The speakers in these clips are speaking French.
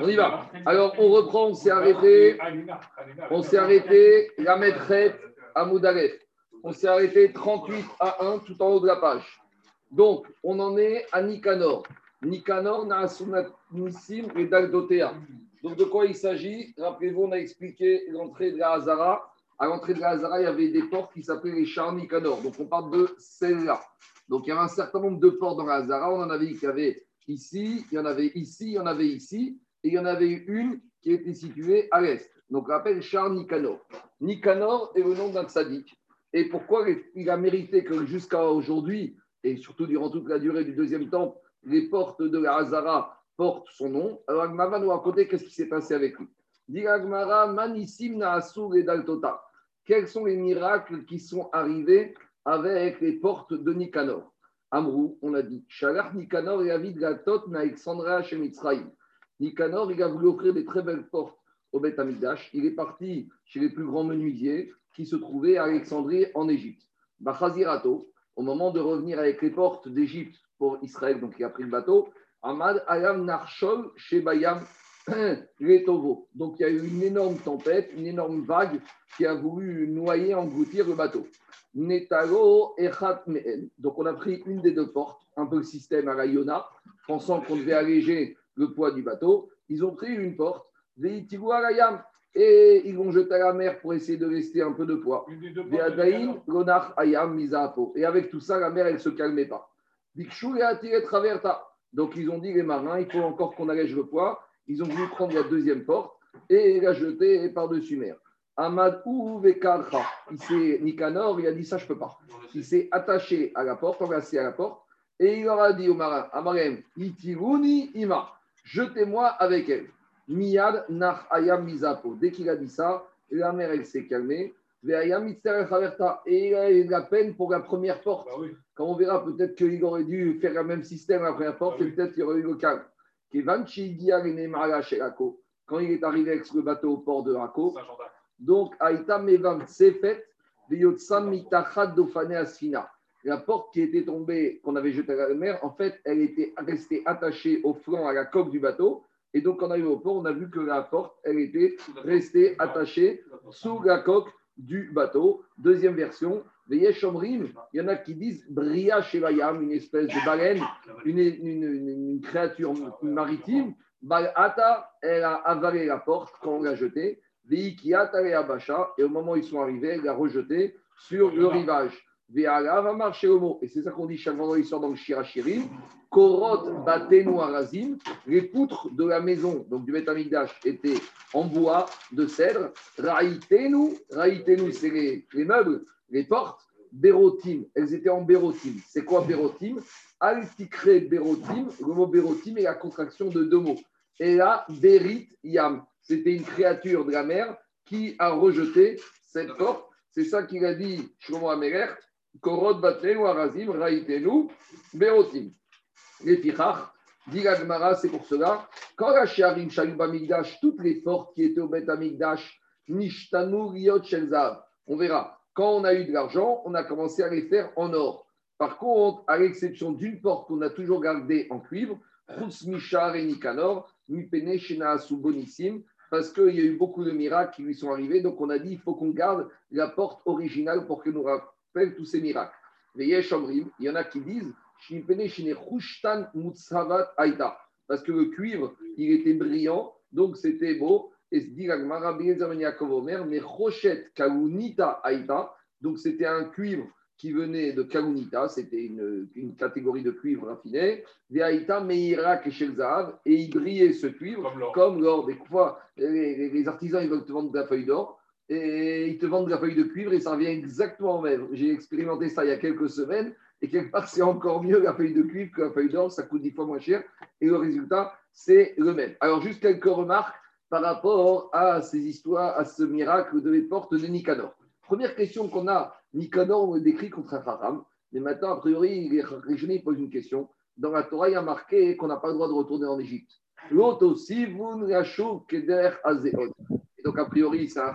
On y va. Alors, on reprend, on s'est arrêté. On s'est arrêté, la maîtresse à Moudalef. On s'est arrêté 38 à 1 tout en haut de la page. Donc, on en est à Nicanor. Nicanor, Nissim et Dagdotea. Donc, de quoi il s'agit? Rappelez-vous, on a expliqué l'entrée de la Hazara. À l'entrée de la Hazara, il y avait des portes qui s'appelaient les chars Nicanor. Donc, on parle de celle-là. Donc, il y avait un certain nombre de portes dans la Hazara. On en avait qui avait ici, il y en avait ici, il y en avait ici, et il y en avait une qui était située à l'est. Donc, on l'appelle Char Nicanor. Nicanor est le nom d'un tzaddik. Et pourquoi il a mérité que jusqu'à aujourd'hui, et surtout durant toute la durée du deuxième temple, les portes de la Hazara portent son nom Alors, Agmara va nous raconter qu'est-ce qui s'est passé avec lui. Dit Agmara, Manissim Naasur et Daltota. Quels sont les miracles qui sont arrivés avec les portes de Nicanor? Amrou, on a dit, Shalach Nicanor et Avid Gatot Alexandra chez Nicanor, il a voulu offrir des très belles portes au Beth Amidash. Il est parti chez les plus grands menuisiers qui se trouvaient à Alexandrie en Égypte. Bachazirato, au moment de revenir avec les portes d'Égypte pour Israël, donc il a pris le bateau, Ahmad Ayam Narshol chez Bayam Letovo. Donc il y a eu une énorme tempête, une énorme vague qui a voulu noyer, engloutir le bateau. Netalo Echat Donc on a pris une des deux portes, un peu le système à la pensant qu'on devait alléger le poids du bateau. Ils ont pris une porte, et ils vont jeter à la mer pour essayer de rester un peu de poids. Et avec tout ça, la mer, elle ne se calmait pas. Donc ils ont dit, les marins, il faut encore qu'on allège le poids. Ils ont voulu prendre la deuxième porte et la jeter par-dessus mer. Ahmad il s'est Nicanor, il a dit ça, je ne peux pas. Il s'est attaché à la porte, enlacé à la porte, et il leur a dit aux marins, Amarem, itiruni ima, jetez-moi avec elle. Miyad nach ayam mizapo. Dès qu'il a dit ça, la mer, elle s'est calmée. Et il a eu de la peine pour la première porte. Bah Quand on verra, peut-être qu'il aurait dû faire le même système à la première porte, bah et peut-être qu'il aurait eu le calme. Quand il est arrivé avec le bateau au port de Rako, donc Aïta Mevam Sefet, Mitachad Dofane Asfina. La porte qui était tombée, qu'on avait jetée à la mer, en fait, elle était restée attachée au flanc, à la coque du bateau. Et donc, quand on au port, on a vu que la porte, elle était restée attachée sous la coque du bateau. Deuxième version, il y en a qui disent Bria Shevayam, une espèce de baleine, une, créature maritime. Balata, elle a avalé la porte quand on l'a jetée. Et au moment où ils sont arrivés, elle l'a rejetée sur le rivage. Et c'est ça qu'on dit chaque dans l'histoire dans le Shirachirim. Korot batenu arazim. Les poutres de la maison, donc du Betamikdash, étaient en bois de cèdre. Raïtenu, raïtenu, c'est les, les, meubles, les portes. Bérotim, elles étaient en bérotim. C'est quoi bérotim Altikre bérotim. Le mot bérotim est la contraction de deux mots. Et là, berit yam. C'était une créature de la mer qui a rejeté cette porte. C'est ça qu'il a dit Shlomo Améler. Korot batenu arazim, raïtenu, bérotim. Les Pichach, dit c'est pour cela, quand la Sharim Migdash, toutes les portes qui étaient au Bet Amigdash, Nishtanu Riot Shelzav, on verra, quand on a eu de l'argent, on a commencé à les faire en or. Par contre, à l'exception d'une porte qu'on a toujours gardée en cuivre, Chutz Mishar et Nikanor, Mipene Shena Bonissim, parce qu'il y a eu beaucoup de miracles qui lui sont arrivés. Donc on a dit il faut qu'on garde la porte originale pour qu'elle nous tous ces miracles. il y en a qui disent parce que le cuivre, il était brillant, donc c'était beau. Et dit mais Rochet Kalunita Aïta, donc c'était un cuivre qui venait de Kalunita, c'était une, une, catégorie de cuivre raffiné, Aïta Meira Keshelzav, et il brillait ce cuivre comme l'or. Des fois, les, les, artisans ils veulent te vendre de la feuille d'or, et ils te vendent de la feuille de cuivre et ça revient exactement au même. J'ai expérimenté ça il y a quelques semaines et quelque part, c'est encore mieux la feuille de cuivre que la feuille d'or, ça coûte dix fois moins cher. Et le résultat, c'est le même. Alors, juste quelques remarques par rapport à ces histoires, à ce miracle de les portes de Nicanor. Première question qu'on a, Nicanor, on le décrit contre Haram. Mais maintenant, a priori, les régionnés posent une question. Dans la Torah, il y a marqué qu'on n'a pas le droit de retourner en Égypte. L'autre aussi, vous azéot. Et donc, a priori, c'est un.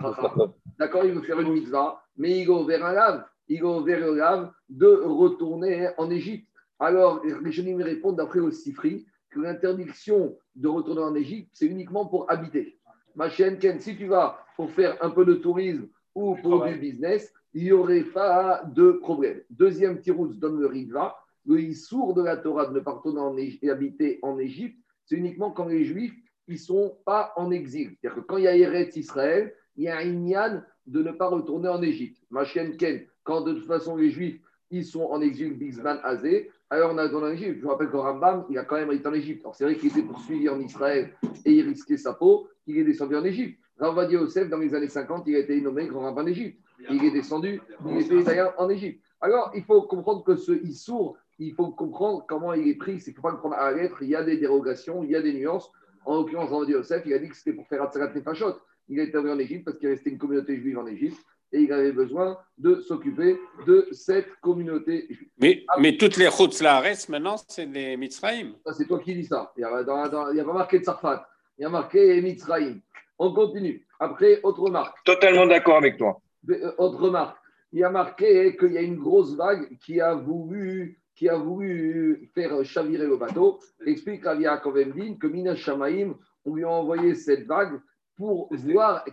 D'accord, il veut faire une mitzvah, mais il va vers un lave il va vers le lave de retourner en Égypte. Alors, les me répondent, d'après le Sifri, que l'interdiction de retourner en Égypte, c'est uniquement pour habiter. Ma chienne Ken, si tu vas pour faire un peu de tourisme ou pour du business, il n'y aurait pas de problème. Deuxième tirouz donne le Ritva, le sourd de la Torah de ne pas retourner en et habiter en Égypte, c'est uniquement quand les Juifs ils ne sont pas en exil. C'est-à-dire que quand il y a Eretz Israël, il y a un Inyan de ne pas retourner en Égypte. Ma chienne Ken, quand de toute façon les Juifs ils sont en exil, Bisman Azé, alors on a dans l'Égypte. Je vous rappelle que Rambam, il a quand même été en Égypte. Alors c'est vrai qu'il était poursuivi en Israël et il risquait sa peau, il est descendu en Égypte. Ravadi Yosef, dans les années 50, il a été nommé grand rabbin d'Égypte. Il est descendu, il était en Égypte. Alors, il faut comprendre que ce Issour, il faut comprendre comment il est pris. C'est qu'il faut pas le prendre à la lettre. Il y a des dérogations, il y a des nuances. En l'occurrence, Ravadi Yosef, il a dit que c'était pour faire Atzarat Nefashot. Il a été en Égypte parce qu'il restait une communauté juive en Égypte et il avait besoin de s'occuper de cette communauté juive. Mais, mais toutes les routes là restent maintenant, c'est des Mitzrayim. c'est toi qui dis ça. Il n'y a, pas marqué Tsarfat, il y a marqué Mitzrayim. On continue. Après, autre remarque. Totalement d'accord avec toi. Euh, autre remarque. Il y a marqué qu'il y a une grosse vague qui a voulu, qui a voulu faire chavirer le bateau. Explique à Yaakov que Mina Shamaim, on lui a envoyé cette vague pour voir,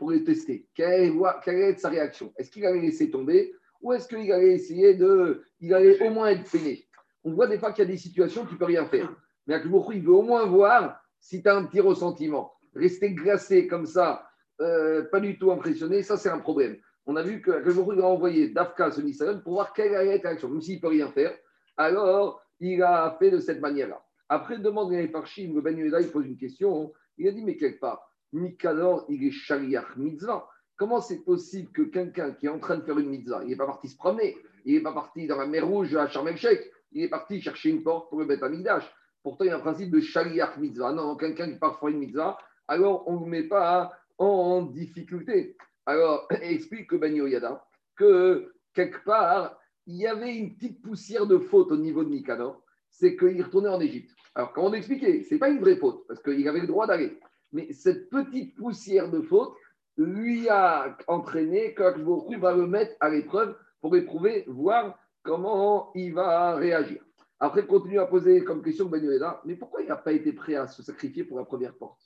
pour les tester, quelle allait, être sa réaction? Est-ce qu'il allait laisser tomber ou est-ce qu'il allait essayer de. Il allait au moins être peiné On voit des fois qu'il y a des situations où tu ne peux rien faire. Mais avec il veut au moins voir si tu as un petit ressentiment. Rester glacé comme ça, euh, pas du tout impressionné, ça c'est un problème. On a vu que il a envoyé Dafka ce Nissan pour voir quelle allait être la réaction. Même s'il ne peut rien faire, alors il a fait de cette manière-là. Après, demande à Parchim, le Ben il pose une question. Il a dit Mais quelque part, Mikador, il est Shaliach Mitzvah. Comment c'est possible que quelqu'un qui est en train de faire une mitzvah, il n'est pas parti se promener, il n'est pas parti dans la mer Rouge à Sharm il est parti chercher une porte pour le Beth Amidash. Pourtant, il y a un principe de Shaliach Mitzvah. Non, quelqu'un qui part faire une mitzvah, alors on ne met pas en difficulté. Alors, explique que Ben que quelque part, il y avait une petite poussière de faute au niveau de Mikador, c'est qu'il retournait en Égypte. Alors, quand on expliquait, ce n'est pas une vraie faute, parce qu'il avait le droit d'aller. Mais cette petite poussière de faute lui a entraîné qu'Akbourou va le mettre à l'épreuve pour éprouver, voir comment il va réagir. Après, continue à poser comme question Benueda, mais pourquoi il n'a pas été prêt à se sacrifier pour la première porte?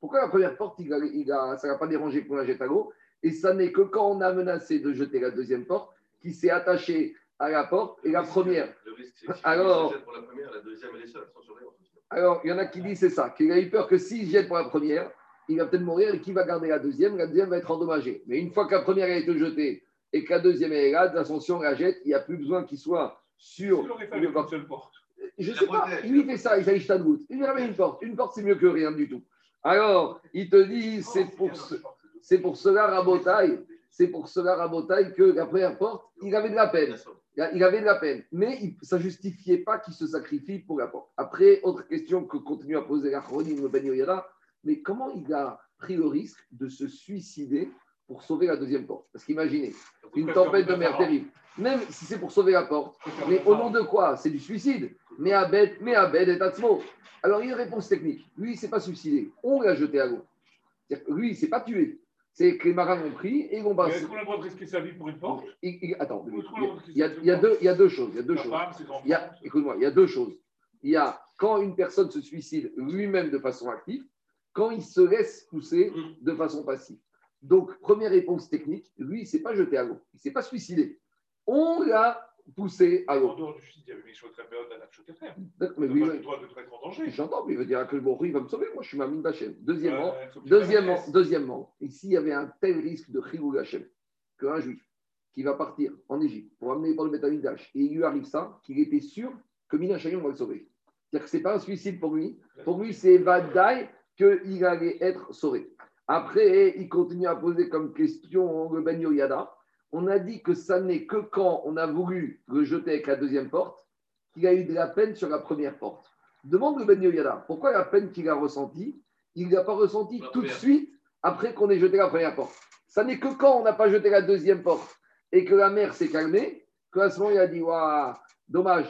Pourquoi la première porte, il a, ça n'a pas dérangé pour la jette à l'eau? Et ça n'est que quand on a menacé de jeter la deuxième porte qui s'est attaché à la porte et la première. Alors, pour la première, la deuxième, elle est seule, sans alors, il y en a qui disent c'est ça, qu'il a eu peur que s'il jette pour la première, il va peut-être mourir et qui va garder la deuxième, la deuxième va être endommagée. Mais une fois que la première a été jetée et que la deuxième est là, l'ascension la jette, il n'y a plus besoin qu'il soit sur. Il aurait fallu une seule porte. Je ne sais pas, lui fait ça, il s'agit de goutte. Il ramène une porte. Une porte, c'est mieux que rien du tout. Alors, il te dit, c'est pour, c'est pour cela, Rabotaille, c'est pour cela, Rabotaille, que la première porte, il avait de la peine. Il avait de la peine, mais ça ne justifiait pas qu'il se sacrifie pour la porte. Après, autre question que continue à poser la Chronie Ben mais comment il a pris le risque de se suicider pour sauver la deuxième porte? Parce qu'imaginez, une tempête de mer terrible, même si c'est pour sauver la porte, mais au nom de quoi? C'est du suicide. Mais Abed, mais Abed et Tatsmo. Alors, il y a une réponse technique. Lui, il ne s'est pas suicidé. On l'a jeté à l'eau. Lui, il ne s'est pas tué c'est que les marins ont pris et ils vont passer. Est-ce qu'on a le droit de risquer sa vie pour une porte? Attends, il y, a, il, y a deux, il y a deux choses. Il y a deux choses. Écoute-moi, il y a deux choses. Il y a quand une personne se suicide lui-même de façon active, quand il se laisse pousser mm. de façon passive. Donc, première réponse technique, lui, il ne s'est pas jeté à l'eau, il ne s'est pas suicidé. On l'a poussé à l'eau. En dehors du suicide, il y avait mais oui, le droit de mettre en danger. J'entends, mais il veut dire que bon, il va me sauver. Moi, je suis ma mine d'Hachem. Deuxièmement, deuxièmement, deuxièmement, ici, il y avait un tel risque de Chilou Hachem qu'un juif qui va partir en Égypte pour amener par le Betamidash, et il lui arrive ça, qu'il était sûr que Mina va le sauver. C'est-à-dire que ce n'est pas un suicide pour lui. Pour lui, c'est Vadaï qu'il allait être sauvé. Après, il continue à poser comme question le Benyo Yada on a dit que ça n'est que quand on a voulu le jeter avec la deuxième porte qu'il a eu de la peine sur la première porte. Demande le Ben Yoyada, pourquoi la peine qu'il a ressentie, il ne l'a pas ressentie tout de suite après qu'on ait jeté la première porte? Ça n'est que quand on n'a pas jeté la deuxième porte et que la mer s'est calmée, qu'à ce moment il a dit Waouh, dommage,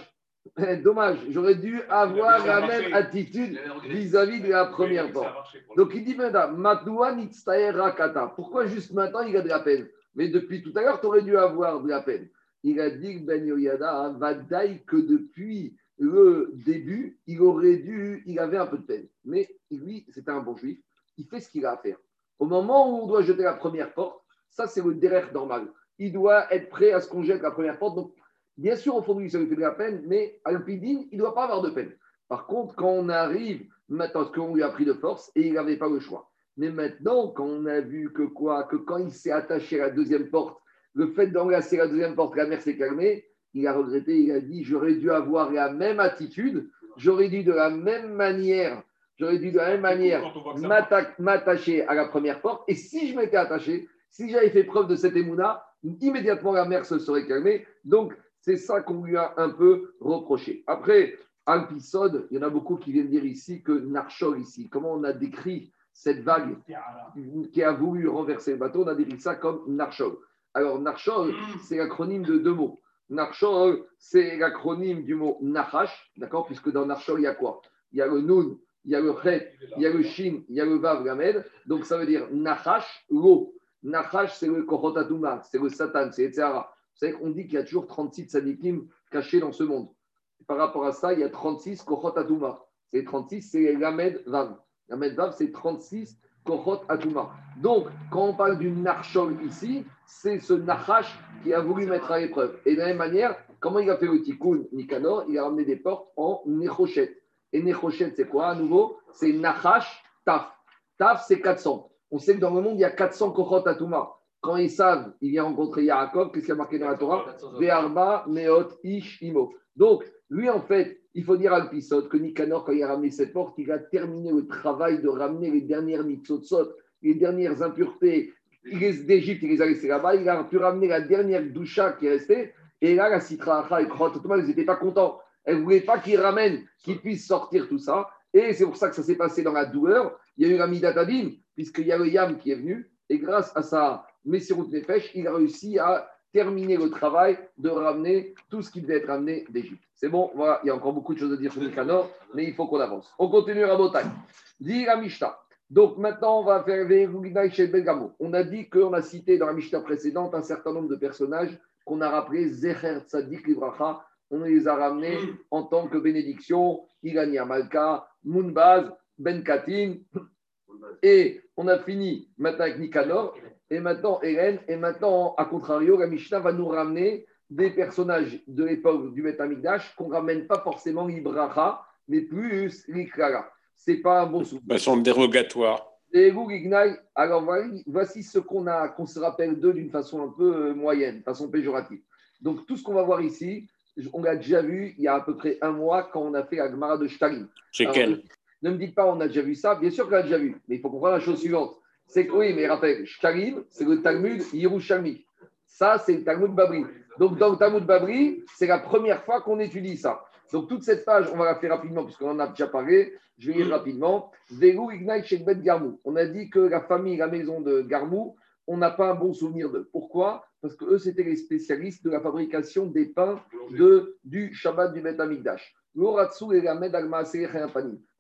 dommage, j'aurais dû avoir la même attitude vis-à-vis de la première porte. Donc il dit Rakata, pourquoi juste maintenant il a de la peine? Mais depuis tout à l'heure, tu aurais dû avoir de la peine. Il a dit Ben Yoyada, Vadaï, que depuis le début, il aurait dû, il avait un peu de peine. Mais lui, c'était un bon juif, il fait ce qu'il a à faire. Au moment où on doit jeter la première porte, ça c'est le derrière normal. Il doit être prêt à ce qu'on jette la première porte. Donc, bien sûr, au fond de lui, ça lui fait de la peine, mais à il ne doit pas avoir de peine. Par contre, quand on arrive, maintenant, ce qu'on lui a pris de force, et il n'avait pas le choix. Mais maintenant, quand on a vu que quoi Que quand il s'est attaché à la deuxième porte, le fait d'enlacer la deuxième porte, la mer s'est calmée, il a regretté, il a dit j'aurais dû avoir la même attitude, j'aurais dû de la même manière, j'aurais dû de la même manière m'attacher à la première porte. Et si je m'étais attaché, si j'avais fait preuve de cette émouna, immédiatement la mer se serait calmée. Donc, c'est ça qu'on lui a un peu reproché. Après, Alpisode, il y en a beaucoup qui viennent dire ici que Narchol, ici, comment on a décrit cette vague qui a voulu renverser le bateau, on a décrit ça comme Narchol. Alors, Narchol, c'est l'acronyme de deux mots. Narchol, c'est l'acronyme du mot Nachash, d'accord Puisque dans Narchol, il y a quoi? Il y a le Nun, il y a le Chet, il y a le Shin, il y a le Vav, Gamed. Donc, ça veut dire Nachash, l'eau. Nachash, c'est le Kohotatuma, c'est le Satan, c'est etc. Vous savez qu'on dit qu'il y a toujours 36 sadikim cachés dans ce monde. par rapport à ça, il y a 36 Kohotatuma. C'est 36, c'est Gamed Vav. Gamed Vav, c'est 36 Kohot Atuma. Donc, quand on parle du Narchol ici, c'est ce Nachash qui a voulu mettre à l'épreuve. Et de la même manière, comment il a fait le Tikkun Nikanor? Il a ramené des portes en Nechochet. Et Nechochet, c'est quoi à nouveau? C'est Nachash Taf. Taf, c'est 400. On sait que dans le monde, il y a 400 Kohot Atuma. Quand ils savent, il vient rencontrer Yaakov, qu'est-ce qu'il a marqué dans la Torah? Ve'arba Meot Ish Imo. Donc, lui, en fait, il faut dire à l'épisode que Nicanor, quand il a ramené cette porte, il a terminé le travail de ramener les dernières mitzotzot, les dernières impuretés d'Égypte, il les a laissées là-bas. Il a pu ramener la dernière doucha qui est restée. Et là, la Citra et Krototoma, ils n'étaient pas contents. Elles ne voulaient pas qu'il ramène, qu'il puisse sortir tout ça. Et c'est pour ça que ça s'est passé dans la douleur. Il y a eu la Midatadim, puisqu'il y a le Yam qui est venu. Et grâce à sa Messirut Nefesh, il a réussi à terminer le travail de ramener tout ce qui devait être ramené d'Égypte. C'est bon, voilà, il y a encore beaucoup de choses à dire sur Nicanor, mais il faut qu'on avance. On continue à Botagne. Dit la Mishnah. Donc maintenant, on va faire chez Belgamo. On a dit qu'on a cité dans la Mishnah précédente un certain nombre de personnages qu'on a rappelés Zecher Tzadik Libracha. On les a ramenés en tant que bénédiction. Irania Malka, Mounbaz, Ben Katin. Et on a fini maintenant avec Nicanor et maintenant Hélène, et maintenant, à contrario, la Mishnah va nous ramener des personnages de l'époque du Beth qu'on ne ramène pas forcément l'Ibracha, mais plus l'Ikrara. Ce n'est pas un bon souvenir. Bah, sont dérogatoire. Et alors voici ce qu'on a, qu'on se rappelle d'eux d'une façon un peu euh, moyenne, façon péjorative. Donc tout ce qu'on va voir ici, on l'a déjà vu il y a à peu près un mois quand on a fait la Gemara de Shtalim. C'est quel? Ne me dites pas on a déjà vu ça, bien sûr qu'on a déjà vu, mais il faut comprendre la chose suivante. C'est que oui, mais rappelle, Shtalim, c'est le Talmud Yerushalmi. Ça, c'est le Talmud Babri. Donc, dans le Talmud Babri, c'est la première fois qu'on étudie ça. Donc, toute cette page, on va la faire rapidement, puisqu'on en a déjà parlé. Je vais lire rapidement. On a dit que la famille, la maison de Garmou, on n'a pas un bon souvenir d'eux. Pourquoi? Parce que eux, c'était les spécialistes de la fabrication des pains de, du Shabbat du Bet Amigdash.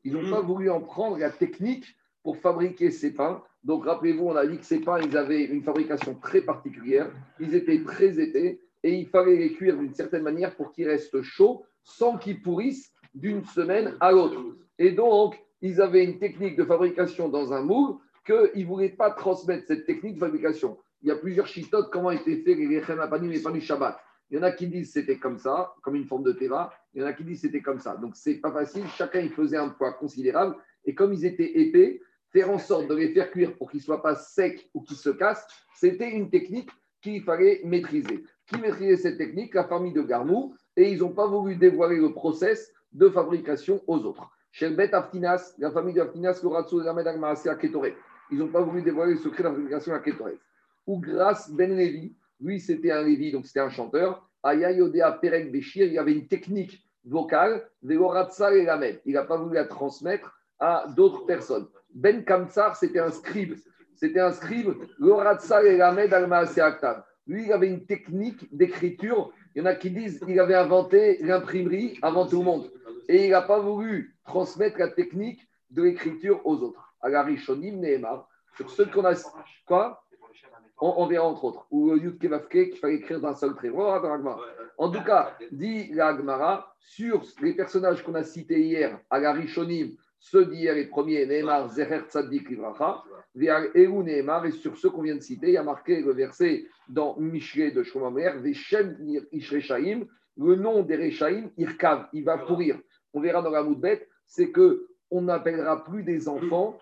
Ils n'ont pas voulu en prendre la technique pour fabriquer ces pains. Donc, rappelez-vous, on a dit que ces pains, ils avaient une fabrication très particulière. Ils étaient très épais et il fallait les cuire d'une certaine manière pour qu'ils restent chauds sans qu'ils pourrissent d'une semaine à l'autre. Et donc, ils avaient une technique de fabrication dans un moule qu'ils ne voulaient pas transmettre cette technique de fabrication. Il y a plusieurs chitotes, comment étaient faits les lechem apanim et pas du Shabbat. Il y en a qui disent c'était comme ça, comme une forme de teva. Il y en a qui disent c'était comme ça. Donc, c'est pas facile. Chacun, il faisait un poids considérable. Et comme ils étaient épais, faire en sorte de les faire cuire pour qu'ils ne soient pas secs ou qu'ils se cassent, c'était une technique qu'il fallait maîtriser. Qui maîtrisait cette technique? La famille de Garmou. Et ils n'ont pas voulu dévoiler le process de fabrication aux autres. Chez Bet Aftinas, la famille de Aftinas, ils n'ont pas voulu dévoiler le secret de la fabrication à Ketoret. Ou grâce Ben Levi, lui c'était un Lévi, donc c'était un chanteur. Aya Yodea Perek Béchir, il avait une technique vocale, Il n'a pas voulu la transmettre à d'autres personnes. Ben Kamtsar, c'était un scribe. C'était un scribe. Lui, il avait une technique d'écriture. Il y en a qui disent qu'il avait inventé l'imprimerie avant tout le monde. Et il n'a pas voulu transmettre la technique de l'écriture aux autres. Agari Shonim Nehemar, sur ceux qu'on a. Quoi? On, verra entre autres. Ou Yud Kevavke, qu'il fallait écrire d'un seul trait. En tout cas, dit la Agmara, sur les personnages qu'on a cités hier, à la Rishonim, ceux d'hier et premier, Neymar, Zeher Tzadik Livracha, Eru Neymar, et sur ceux qu'on vient de citer, il y a marqué le verset dans Mishré de Shomamer, Veshem Ishrechaim, le nom des Rechaim, Irkav, il va pourrir. On verra dans la Moudbet, c'est que on n'appellera plus des enfants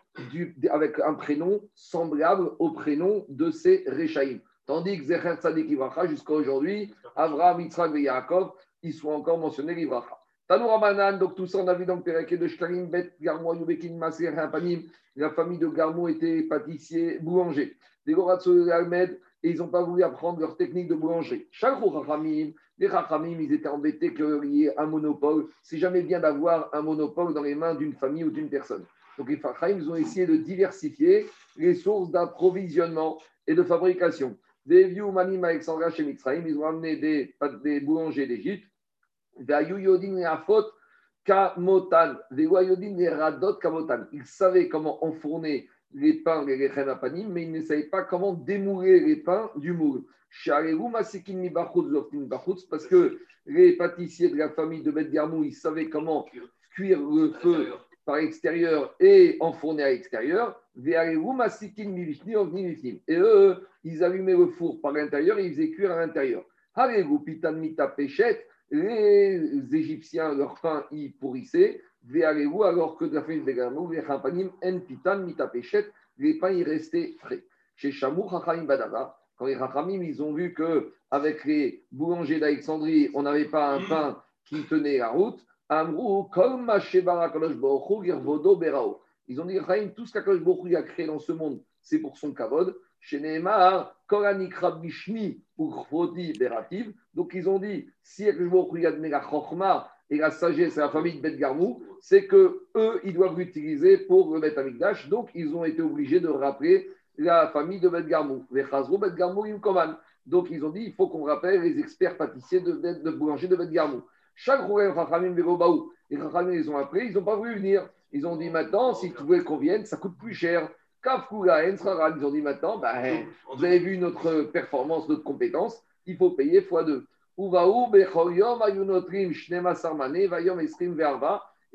avec un prénom semblable au prénom de ces Rechaim. Tandis que Zecher Tzadik Ivracha, jusqu'à aujourd'hui, Avraham, Yitzhak et Yaakov, ils sont encore mentionnés l'Ivracha. Manan, donc tout ça, on a vu de Shtarim, Bet, Garmo, Yubekin, Maser, Panim. La famille de Garmo était pâtissier, boulanger. Les Goratso Almed, et ils n'ont pas voulu apprendre leur technique de boulangerie. Chaque Rachamim, les Rachamim, ils étaient embêtés qu'il y ait un monopole. C'est jamais bien d'avoir un monopole dans les mains d'une famille ou d'une personne. Donc les Rachamim, ils ont essayé de diversifier les sources d'approvisionnement et de fabrication. Des vieux Manim Alexandra chez Mitzrayim, ils ont amené des, des boulangers d'Égypte. Ils savaient comment enfourner les pains, les apanim, mais ils ne savaient pas comment démouler les pains du moule. Parce que les pâtissiers de la famille de Beth Garmou, ils savaient comment cuire le feu par l'extérieur et enfourner à l'extérieur. Et eux, ils allumaient le four par l'intérieur et ils faisaient cuire à l'intérieur. Les Égyptiens, leur pain, ils pourrissaient alors que la famille de Garmou, les Champanim, En Pitan, Mitapéchet, les pains, ils restaient frais. Chez Chamou, Chachamim Badava, quand les Chachamim, ils ont vu qu'avec les boulangers d'Alexandrie, on n'avait pas un pain qui tenait la route, Amrou, Baruch Girvodo Berao. Ils ont dit, Chaim, tout ce qu'Akadosh Baruch a créé dans ce monde, c'est pour son kavod. Chez Nehemar, Koranikra Bishmi ou Berativ. Donc ils ont dit, si Akadosh Baruch a donné la Chochma et la sagesse à la famille de Bet Garmou, c'est que eux, ils doivent l'utiliser pour le mettre Amikdash. Donc, ils ont été obligés de rappeler la famille de Bet Garmou. Les Chazrou, Bet Garmou, Donc, ils ont dit, il faut qu'on rappelle les experts pâtissiers de, de, de boulanger de Bet Garmou. Chaque Rouren, Chachamim, Berobaou, les Chachamim, ils ont appelé, ils n'ont pas voulu venir. Ils ont dit maintenant, si vous voulez qu'on vienne, ça coûte plus cher. Kafkula, Ensraran, ils ont dit maintenant, ben, vous avez vu notre performance, notre compétence, il faut payer x2. Et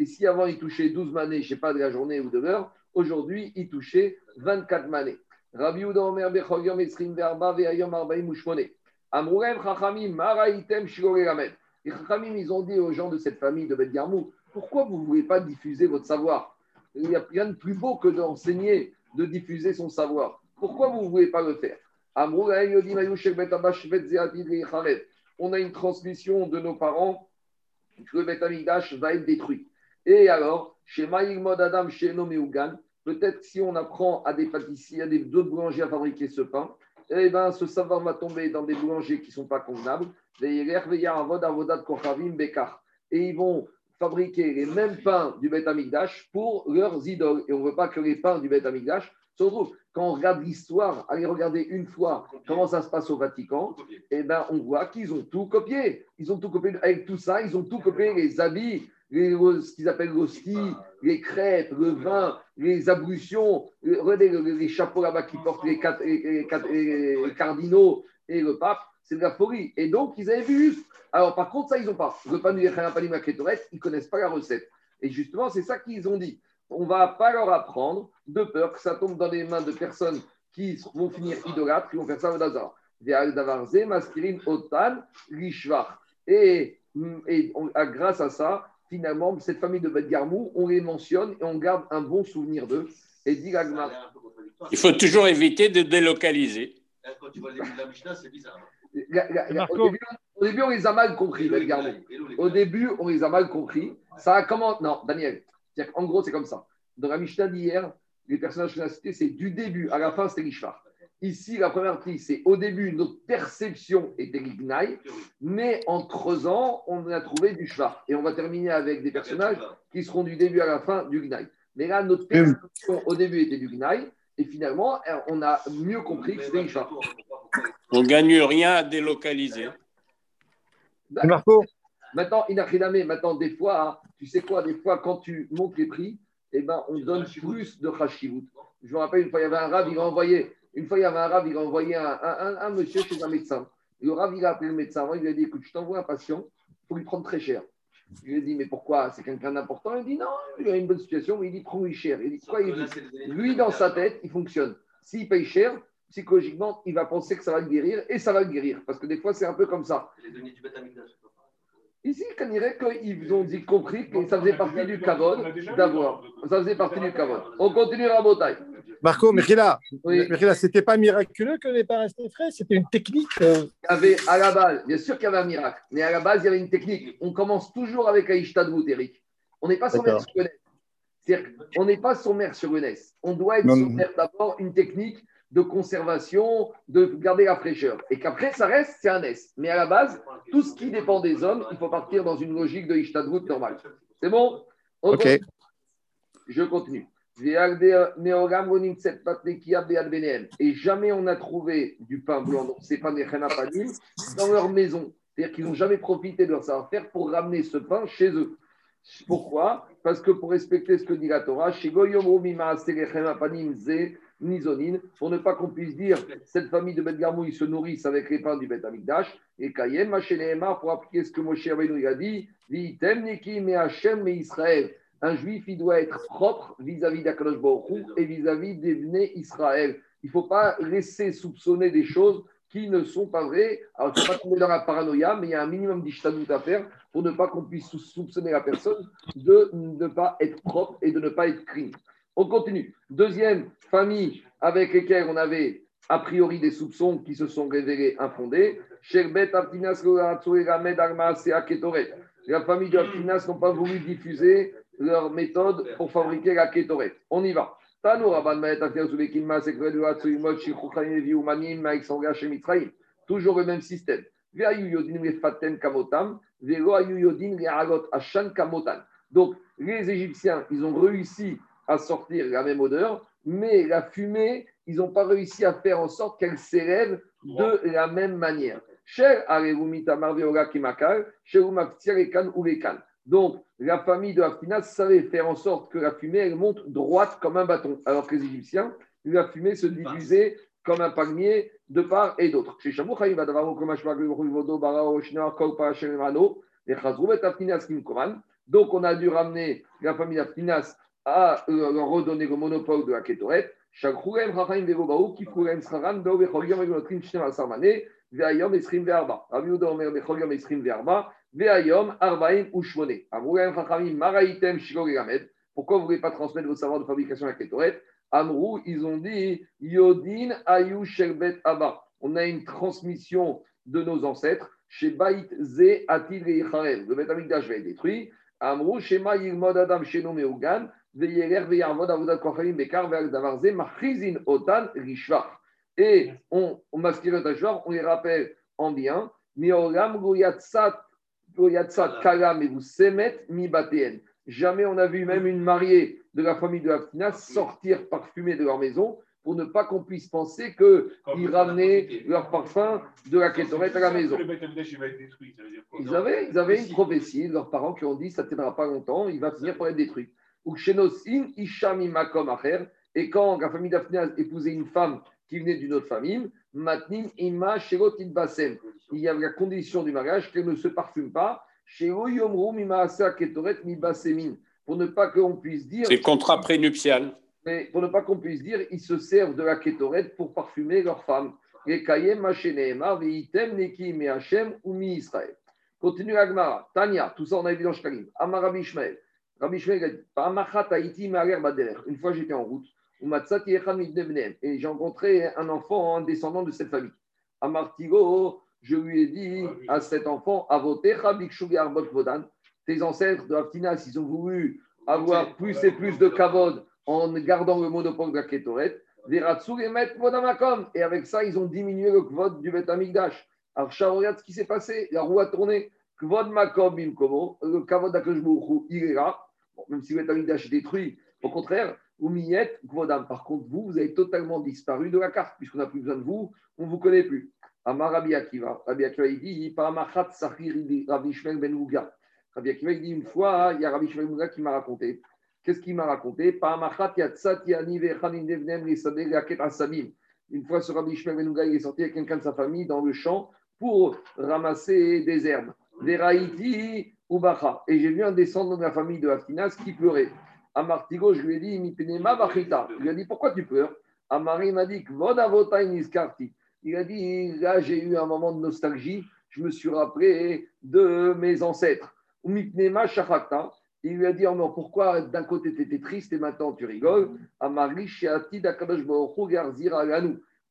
si avant il touchait 12 manées, je ne sais pas de la journée ou de l'heure, aujourd'hui il touchait 24 manées. Rabbi Omer Bechoyom Esrim Verba Veayom Arbaim Ushmone. Amrulem Chachamim Maraitem Shigore Les Chachamim, ils ont dit aux gens de cette famille de Bet Garmou, pourquoi vous ne voulez pas diffuser votre savoir? Il n'y a rien de plus beau que d'enseigner, de diffuser son savoir. Pourquoi vous ne voulez pas le faire? On a une transmission de nos parents que le Bet va être détruit. Et alors, chez Maïgmod Adam, chez Nomeugan, peut-être si on apprend à des pâtissiers, à des d'autres boulangers à fabriquer ce pain, eh ben, ce savoir va tomber dans des boulangers qui ne sont pas convenables. Et ils vont fabriquer les mêmes pains du Beth pour leurs idoles. Et on ne veut pas que les pains du Beth se retrouvent. Quand on regarde l'histoire, allez regarder une fois comment ça se passe au Vatican, eh ben, on voit qu'ils ont tout copié. Ils ont tout copié avec tout ça, ils ont tout copié les habits, ce qu'ils appellent l'hostie, les crêpes, le vin, les ablutions, regardez les, chapeaux là-bas qui portent les, cardinaux et le pape, c'est de la folie. Et donc, ils avaient vu Alors, par contre, ça, ils n'ont pas. Le pain du ils ne connaissent pas la recette. Et justement, c'est ça qu'ils ont dit. On ne va pas leur apprendre de peur que ça tombe dans les mains de personnes qui vont finir idolâtres, qui vont faire ça au hasard. Et, et grâce à ça, finalement, cette famille de Beth Garmou, on les mentionne et on garde un bon souvenir d'eux. Et dit Il faut toujours éviter de délocaliser. Quand tu vois le début de la Mishnah, c'est bizarre. au, début, on les a mal compris, Beth Garmou. Au début, on les a mal compris. Ça a comment Non, Daniel. En gros, c'est comme ça. Dans la Mishnah d'hier, les personnages que a cités, c'est du début à la fin, c'était l'Ishvar. Ici, la première partie, c'est au début, notre perception était l'ignaï, mais en creusant, on a trouvé du shvar. Et on va terminer avec des personnages qui seront du début à la fin du gnaï. Mais là, notre perception au début était du gnaï, et finalement, on a mieux compris que c'était du shvar. On ne gagne rien à délocaliser. Marco Maintenant, maintenant, des fois, tu sais quoi, des fois, quand tu montes les prix, eh ben, on donne plus de khashivut. Je me rappelle une fois, il y avait un rab, il a envoyé Une fois, il y avait un Rav, il a envoyé un, un- un monsieur chez un médecin. Le Rav, il a appelé le médecin il lui a dit Écoute, je t'envoie un patient, il faut lui prendre très cher. Je lui ai dit Mais pourquoi? C'est quelqu'un d'important? Il dit Non, il a une bonne situation, mais il dit Prends-lui cher. Il dit Quoi Il dit Lui, dans sa tête, il fonctionne. S'il paye cher, psychologiquement, il va penser que ça va le guérir et ça va le guérir. Parce que des fois, c'est un peu comme ça. Les données du. Ici, on dirait qu'ils ont dit compris que ça faisait partie du kavod d'avoir. Ça faisait partie du kavod. On continue la bataille. Marco, Mechila, Oui. C'était pas miraculeux que les parents restaient frais, c'était une technique. euh, Il y avait à la base, bien sûr qu'il y avait un miracle, mais à la base, il y avait une technique. On commence toujours avec Aïshta de Eric. On n'est pas sur mer sur qu'on n'est pas sur mer sur Gonesse. On doit être sur mer d'abord une technique de conservation, de garder la fraîcheur. Et qu'après, ça reste, c'est un S. Mais à la base, tout ce qui dépend des hommes, il faut partir dans une logique de Ishtadwood normale. C'est bon? On Ok. continue. Je continue. Et jamais on a trouvé du pain blanc, donc c'est pas des dans leur maison. C'est-à-dire qu'ils n'ont jamais profité de leur savoir-faire pour ramener ce pain chez eux. Pourquoi? Parce que pour respecter ce que dit la Torah, chez Goyom Nizonin, pour ne pas qu'on puisse dire cette famille de Bet Garmou, ils se nourrissent avec les pains du Bet Amikdash, et Kayem, Machénéma, pour appliquer ce que Moshe Rabbeinu a dit, Vitem Me Israël. Un juif, il doit être propre vis-à-vis d'Akadosh et vis-à-vis des Israël. Il ne faut pas laisser soupçonner des choses qui ne sont pas vraies. Alors, il ne pas tomber dans la paranoïa, mais il y a un minimum d'ishtadut à faire pour ne pas qu'on puisse sou- soupçonner la personne de ne pas être propre et de ne pas être clean. On continue. Deuxième famille avec lesquelles on avait a priori des soupçons qui se sont révélés infondés. Sherbet Abtinas Ramed Armaase Aketoret. La famille de Abtinas n'ont pas voulu diffuser leur méthode pour fabriquer la Ketoret. On y va. Toujours le même système. Donc, les Égyptiens, ils ont réussi à sortir la même odeur, mais la fumée, ils n'ont pas réussi à faire en sorte qu'elle s'élève de la même manière. Donc, la famille de savait faire en sorte que la fumée, elle monte droite comme un bâton, alors que les Égyptiens, la fumée se diffusait comme un palmier de part et d'autre. Chez. Donc, on a dû ramener la famille d'Haftinas à euh, leur redonner le monopole de la Ketoret. Shakhurem, Rachaim, Vegobaou, Kifurem, Scharan, Beo, Becholium, Vegonotrim, Shnem, Asarmane, Veayom, Esrim. Rabbi Yehuda Omer, Becholium, Esrim, Vearba. Veayom, Arbaim, Ushmone. Amroulem, Rachamim, Maraitem, Shilog, Gamed. Pourquoi vous ne voulez pas transmettre vos savoirs de fabrication à la Ketoret? Amrou, ils ont dit Yodin, Ayu, Sherbet, Abba. On a une transmission de nos ancêtres. Chez Baït, Ze, Atil, Veicharem. Le Beth Amikdash va être détruit. Amrou, Shema, Yilmod, Adam, Sheno, Meogan. Et on, on on les rappelle en bien. Jamais on a vu même une mariée de la famille de Haftina sortir parfumée de leur maison pour ne pas qu'on puisse penser qu'ils ramenaient leur parfum de la Kétorette à la maison. Ils avaient, ils avaient une prophétie de leurs parents qui ont dit ça ne tiendra pas longtemps, il va finir par être détruit. Ou Shenosin, Isham, Imakom, Acher. Et quand la famille d'Afniaz épousait une femme qui venait d'une autre famille, Matnim, Ima, Sherotit Basem. Il y avait la condition du mariage qu'elle ne se parfume pas. Shero Yomru, Mimaasa, Ketoret, Mibasemin. Pour ne pas qu'on puisse dire. C'est le contrat prénuptial. Mais pour ne pas qu'on puisse dire, ils se servent de la kétoret pour parfumer leurs femmes. Les kayem, machénéma, veitem, neki, me Hachem, ou mi Israël. Continue Agmara. Tania, tout ça on a vu dans Shkalim. Amar Rabbi Ishmael. Rabbi Ishmael a dit. Une fois j'étais en route. Et j'ai rencontré un enfant, un descendant de cette famille. Amartigo, je lui ai dit à cet enfant. Tes ancêtres de Haftinas, ils ont voulu avoir plus et plus de kavod en gardant le monopole de la Ketoret. Et avec ça, ils ont diminué le kvod du Bet Amigdash. Alors, regarde ce qui s'est passé. La roue a tourné. Kvod Makom Bimkomo. Le kavod d'Akashbourou, il est là. Même si le Bet Amigdash est détruit, au contraire, Oumiyet, Kvodam. Par contre, vous, vous avez totalement disparu de la carte, puisqu'on n'a plus besoin de vous, on ne vous connaît plus. Amar Rabbi Akiva. Rabbi Akiva, il dit Rabbi Shmuel Ben Ouga. Rabbi Akiva, il dit une fois, il y a Rabbi Shmuel Ben qui m'a raconté. Qu'est-ce qu'il m'a raconté? Une fois, ce Rabbi Shmuel Ben Ougaï est sorti avec quelqu'un de sa famille dans le champ pour ramasser des herbes. Des Et j'ai vu un descendant de la famille de Aftinas qui pleurait. À Martigo, je lui ai dit, Mitenema bachita. Il a dit, pourquoi tu pleures? Amari m'a dit, Vodavota iniskarti. Il a dit, là, j'ai eu un moment de nostalgie. Je me suis rappelé de mes ancêtres. Shachakta. Il lui a dit, oh non, pourquoi d'un côté tu étais triste et maintenant tu rigoles? Amari shiati dakadosh garzira.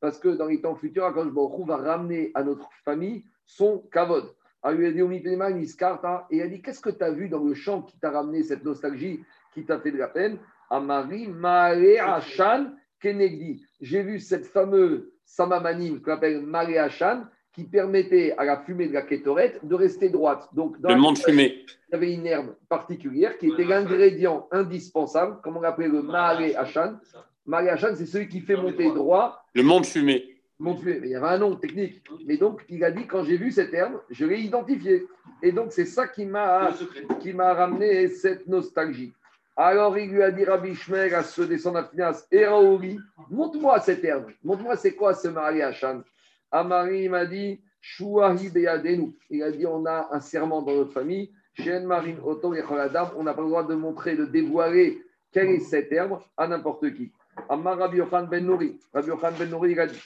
Parce que dans les temps futurs, Akadosh va ramener à notre famille son kavod. Alors, il lui a dit, niskarta. Et il a dit, qu'est-ce que tu as vu dans le chant qui t'a ramené cette nostalgie qui t'a fait de la peine? Amari Mare Hashan Kenegdi. J'ai vu cette fameuse Samamanim qu'on appelle Mare Hashan qui permettait à la fumée de la kétorette de rester droite. Donc, dans Le monde fumé. il y avait une herbe particulière qui était l'ingrédient indispensable, comme on l'appelait le Mare Hashan. C'est ça. Mare Hashan, c'est celui qui fait monter droit. droit Le monde fumé. Mon Dieu, mais il y avait un nom technique. Mais donc, il a dit, quand j'ai vu cette herbe, je l'ai identifié. Et donc, c'est ça qui m'a qui ramené cette nostalgie. Alors, il lui a dit, Rabbi Shmer, à ce descendant Finas, Eraouri, montre-moi cette herbe. Montre-moi c'est quoi ce Mari Hachan. Amari m'a dit, Shuahi Beyadenu. Il a dit, on a un serment dans notre famille. Shen Marin Oto et on n'a pas le droit de montrer, de dévoiler quelle est cette herbe à n'importe qui. Amar Rabbi Yochan Ben Nouri. Rabbi Yochan Ben Nouri, il a dit,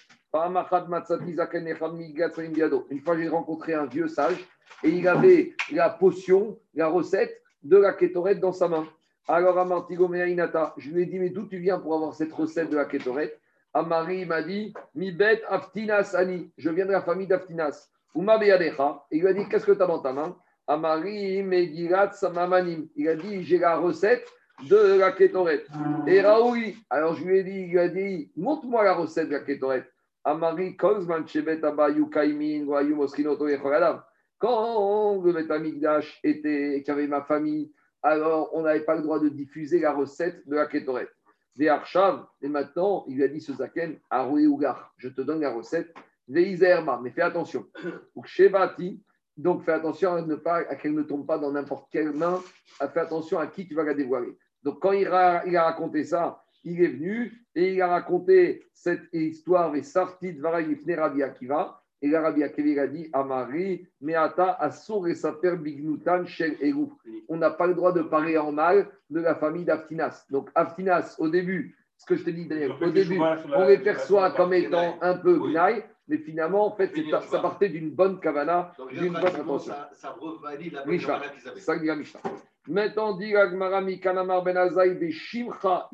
Une fois, j'ai rencontré un vieux sage et il avait la potion, la recette de la kétorette dans sa main. Alors, Amartigo Meainata, je lui ai dit, mais d'où tu viens pour avoir cette recette de la kétorette Amari m'a dit, Mi bet Aftinas Ani, je viens de la famille d'Aftinas. Il lui a dit, qu'est-ce que tu as dans ta main? Amari Megirat Samamanim, il a dit, j'ai la recette de la kétorette. Et Raoui, alors je lui ai dit, dit, montre-moi la recette de la kétorette. Amari Kozman. Quand le Betamikdash était, qu'il avait ma famille, alors on n'avait pas le droit de diffuser la recette de la kétorette. Des Arshav, et maintenant, il a dit ce Zaken, Aroué Ougar, je te donne la recette, Veizerma, mais fais attention. Shevati, donc fais attention à ne pas, à qu'elle ne tombe pas dans n'importe quelle main, fais attention à qui tu vas la dévoiler. Donc, quand il a raconté ça, il est venu et il a raconté cette histoire des Sartit Varayifne Rabbi Akiva. Et la Rabbi Akiva a dit Amari, Meata, Asur et Saper Bignutan Shel Eru. On n'a pas le droit de parler en mal de la famille d'Aftinas. Donc, Aftinas, au début, ce que je te dis, Daniel, au début, on les perçoit comme étant un peu gnaille, mais finalement, en fait, ça, ça partait d'une bonne kavana, d'une bonne intention. ça, ça revalide la qu'ils avaient. Ça dit la Mishnah. Maintenant, dit Agmara Mikanamar Ben Azaï Beshimcha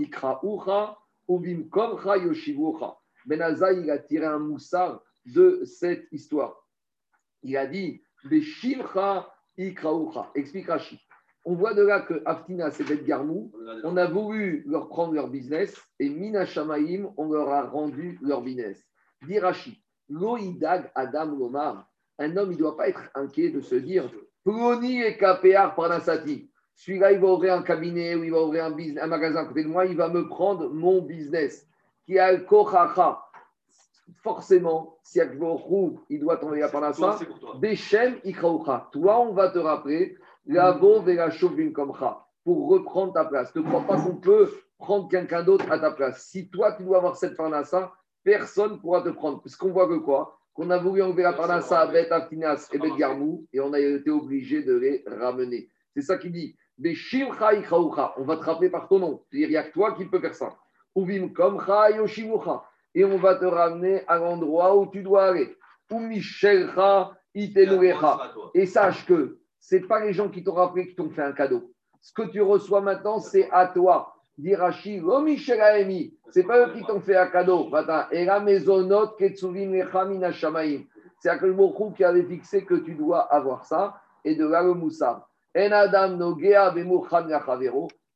Ubimkomcha Yoshivucha. Ben Azaï, il a tiré un moussard de cette histoire. Il a dit Beshimcha Ikraucha. Explique Rashi. On voit de là que Aftina, c'est Bet Garmou. On a voulu leur prendre leur business et Mina Shamaim, on leur a rendu leur business. Dit Rashi, Loïdag Adam Lomar, un homme, il ne doit pas être inquiet de se dire Ploni et Kapéar Parnassati. Celui-là, il va ouvrir un cabinet ou il va ouvrir un, business, un magasin à côté de moi, il va me prendre mon business. Qui a le Kochacha. Forcément, si il doit tomber la Toi, Parnassa, c'est pour toi. On va te rappeler Lavo Vela Shovin Komcha pour reprendre ta place. Ne crois pas qu'on peut prendre quelqu'un d'autre à ta place. Si toi, tu dois avoir cette parnassa, personne ne pourra te prendre. Parce qu'on voit que quoi? Qu'on a voulu enlever la parnassa à Bet Aftinas et Bet Garmou et on a été obligé de les ramener. C'est ça qu'il dit. On va te rappeler par ton nom. C'est-à-dire, il n'y a que toi qui peux faire ça. Uvim. Et on va te ramener à l'endroit où tu dois aller. Et sache que ce n'est pas les gens qui t'ont rappelé qui t'ont fait un cadeau. Ce que tu reçois maintenant, c'est à toi. Dirachi, Michelaemi, c'est pas eux qui t'ont fait un cadeau. Et la maisonnote, Ketsuvim Lechamina Shamaim. C'est qui avait fixé que tu dois avoir ça. Et de là le moussard. En Adam.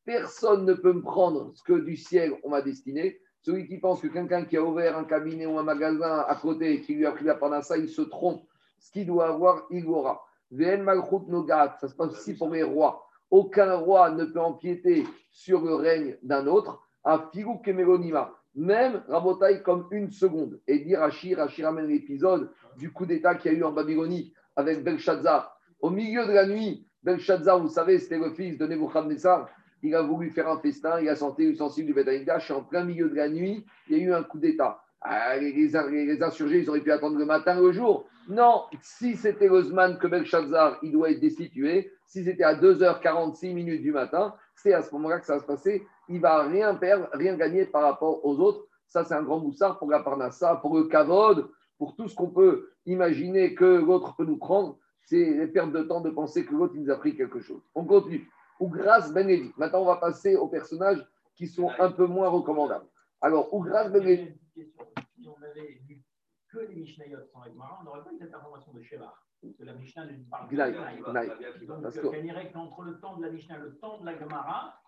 Personne ne peut me prendre ce que du ciel on m'a destiné. Celui qui pense que quelqu'un qui a ouvert un cabinet ou un magasin à côté et qui lui a pris la panassa, il se trompe. Ce qu'il doit avoir, il l'aura. Ça se passe aussi pour les rois. Aucun roi ne peut empiéter sur le règne d'un autre. À Figou Kemelonima, même Rabotai comme une seconde. Et dit Rachir, Rachir ramène l'épisode du coup d'État qu'il y a eu en Babylonie avec Belshazzar. Au milieu de la nuit, Belshazzar, vous savez, c'était le fils de Nebuchadnezzar. Il a voulu faire un festin, il a senti l'ustensile du et en plein milieu de la nuit, il y a eu un coup d'État. Ah, les insurgés, ils auraient pu attendre le matin, le jour. Non, si c'était Osman que Belshazzar, il doit être destitué. Si c'était à 2h46 minutes du matin, c'est à ce moment-là que ça va se passer. Il va rien perdre, rien gagner par rapport aux autres. Ça, c'est un grand moussard pour la Parnassa, pour le Kavod, pour tout ce qu'on peut imaginer que l'autre peut nous prendre. C'est les pertes de temps de penser que l'autre nous a pris quelque chose. On continue. Ou grâce Ben Levi. Maintenant, on va passer aux personnages qui sont un peu moins recommandables. Alors, ou grâce Ben Levi. Si on avait lu que les Mishnayot sans on n'aurait pas eu cette information de Sheva. Parce que la Mishnah ne parle pas de. Donc, Parce que- entre le temps de la Mishnah, le temps de la Gemara,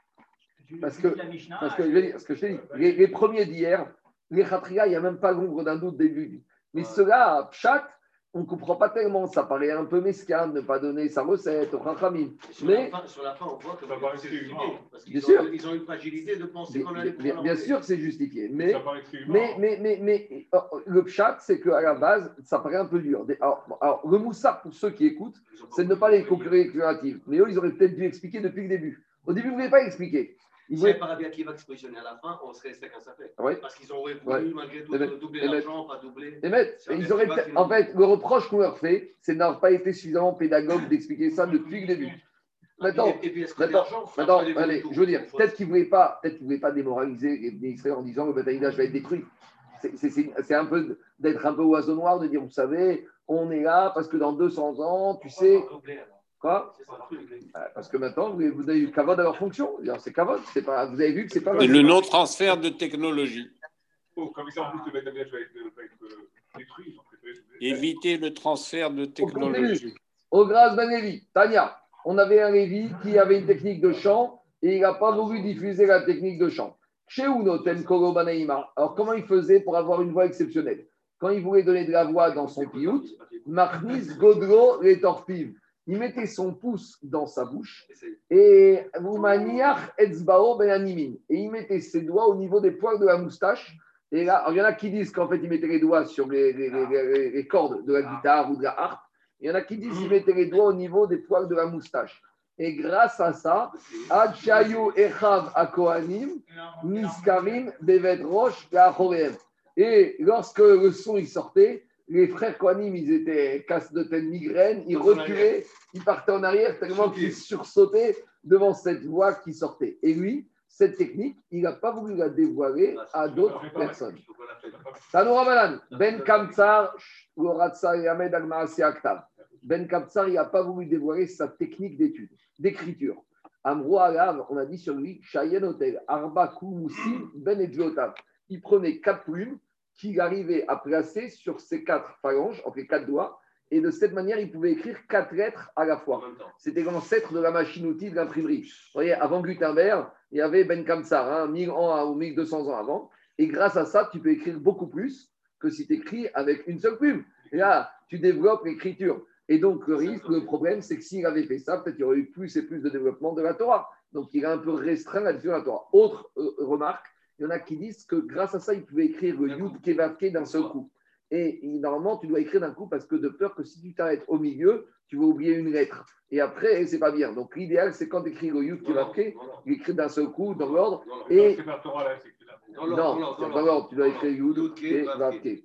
Parce que- Mishnah. Parce que je vais dire, ce que je dit, les, les premiers d'hier, les Khatria, il n'y a même pas l'ombre d'un doute début. Mais Ouais. ceux-là, Pshat, on ne comprend pas tellement. Ça paraît un peu mesquin de ne pas donner sa recette au Chachamim. Sur, Mais- la fin, sur la fin, on voit que Ça paraît justifié. Parce Bien qu'ils ont, sûr. ils ont une fragilité de penser Bien, qu'on allait bien- bien sûr que c'est justifié. Mais, Ça mais, mais, mais, mais euh, le Pshat, c'est qu'à la base, ça paraît un peu dur. Alors, alors, le moussard, pour ceux qui écoutent, c'est de ne pas les concurrer curatives. Mais eux, ils auraient peut-être dû expliquer depuis le début. Au début, vous ne voulez pas expliquer. Si pas Rabbi Akiva qui se positionnait à la fin, on serait resté qu'un fait. Ouais. Parce qu'ils auraient voulu, Ouais. malgré tout, doubler l'argent, pas doubler. Et mettre- ils auraient en fait, le reproche qu'on leur fait, c'est de n'avoir pas été suffisamment pédagogue d'expliquer ça depuis le début. Maintenant, et, et puis, maintenant, allez, je veux dire, peut-être qu'ils ne voulaient pas, peut-être qu'ils voulaient pas démoraliser les en disant le Amikdash va être détruit. C'est- un peu d'être un peu oiseau noir, de dire, vous savez, on est là parce que dans 200 ans, tu sais, doubler, alors quoi. Euh, Parce que maintenant, vous avez eu Kavod à leur fonction. C'est Kavod, c'est pas, vous avez vu que c'est pas Et le non-transfert de technologie. Oh, comme ça, en plus, le va être, détruit. Éviter le transfert de technologie. Au grâce Ben Lévi, Tania, on avait un Lévi qui avait une technique de chant et il n'a pas voulu diffuser la technique de chant. Chez Uno, Ten Koro Banaïma. Alors, comment il faisait pour avoir une voix exceptionnelle? Quand il voulait donner de la voix dans son piout, Marnis Godro les torpives. Il mettait son pouce dans sa bouche Et ben. Et il mettait ses doigts au niveau des poils de la moustache. Et là, il y en a qui disent qu'en fait, il mettait les doigts sur les, les- les- les- les cordes de la guitare ou de la harpe. Il y en a qui disent qu'il mettait les doigts au niveau des poils de la moustache. Et grâce à ça, Adchayu Echav Akohanim, Niskarim, Bevet Roche. Et lorsque le son il sortait, les frères Kohanim, ils étaient casse de tête migraine, ils reculaient, ils partaient en arrière tellement qu'ils sursautaient devant cette voix qui sortait. Et lui, cette technique, il n'a pas voulu la dévoiler à d'autres personnes. Tanoura Ben Kamtsar, et Ahmed Aktav. Ben Kamtsar, il n'a pas voulu dévoiler sa technique d'étude, d'écriture. Amro Alav, on a dit sur lui, Shayen Hotel, Arba Moussim, Ben Edjotav. Il prenait quatre plumes qu'il arrivait à placer sur ses quatre phalanges, entre les quatre doigts, et de cette manière, il pouvait écrire quatre lettres à la fois. C'était l'ancêtre de la machine-outil de l'imprimerie. Vous voyez, avant Gutenberg, il y avait Ben Kamsar, hein, 1000 ans ou 1200 ans avant. Et grâce à ça, tu peux écrire beaucoup plus que si tu écris avec une seule plume. Et là, tu développes l'écriture. Et donc, le risque, le problème, c'est que s'il avait fait ça, peut-être qu'il y aurait eu plus et plus de développement de la Torah. Donc, il a un peu restreint la lecture de la Torah. Autre euh, remarque, il y en a qui disent que grâce à ça, il pouvait écrire le Yud Kevavke d'un seul coup. Et il- normalement, tu dois écrire d'un coup parce que de peur que si tu t'arrêtes au milieu, tu vas oublier une lettre. Et après, c'est pas bien. Donc, l'idéal, c'est quand tu écris le Yud Kevavke, non. l'écrire d'un seul coup, dans l'ordre. Et- Non, dans l'ordre. Tu dois écrire. Yud Kevavke.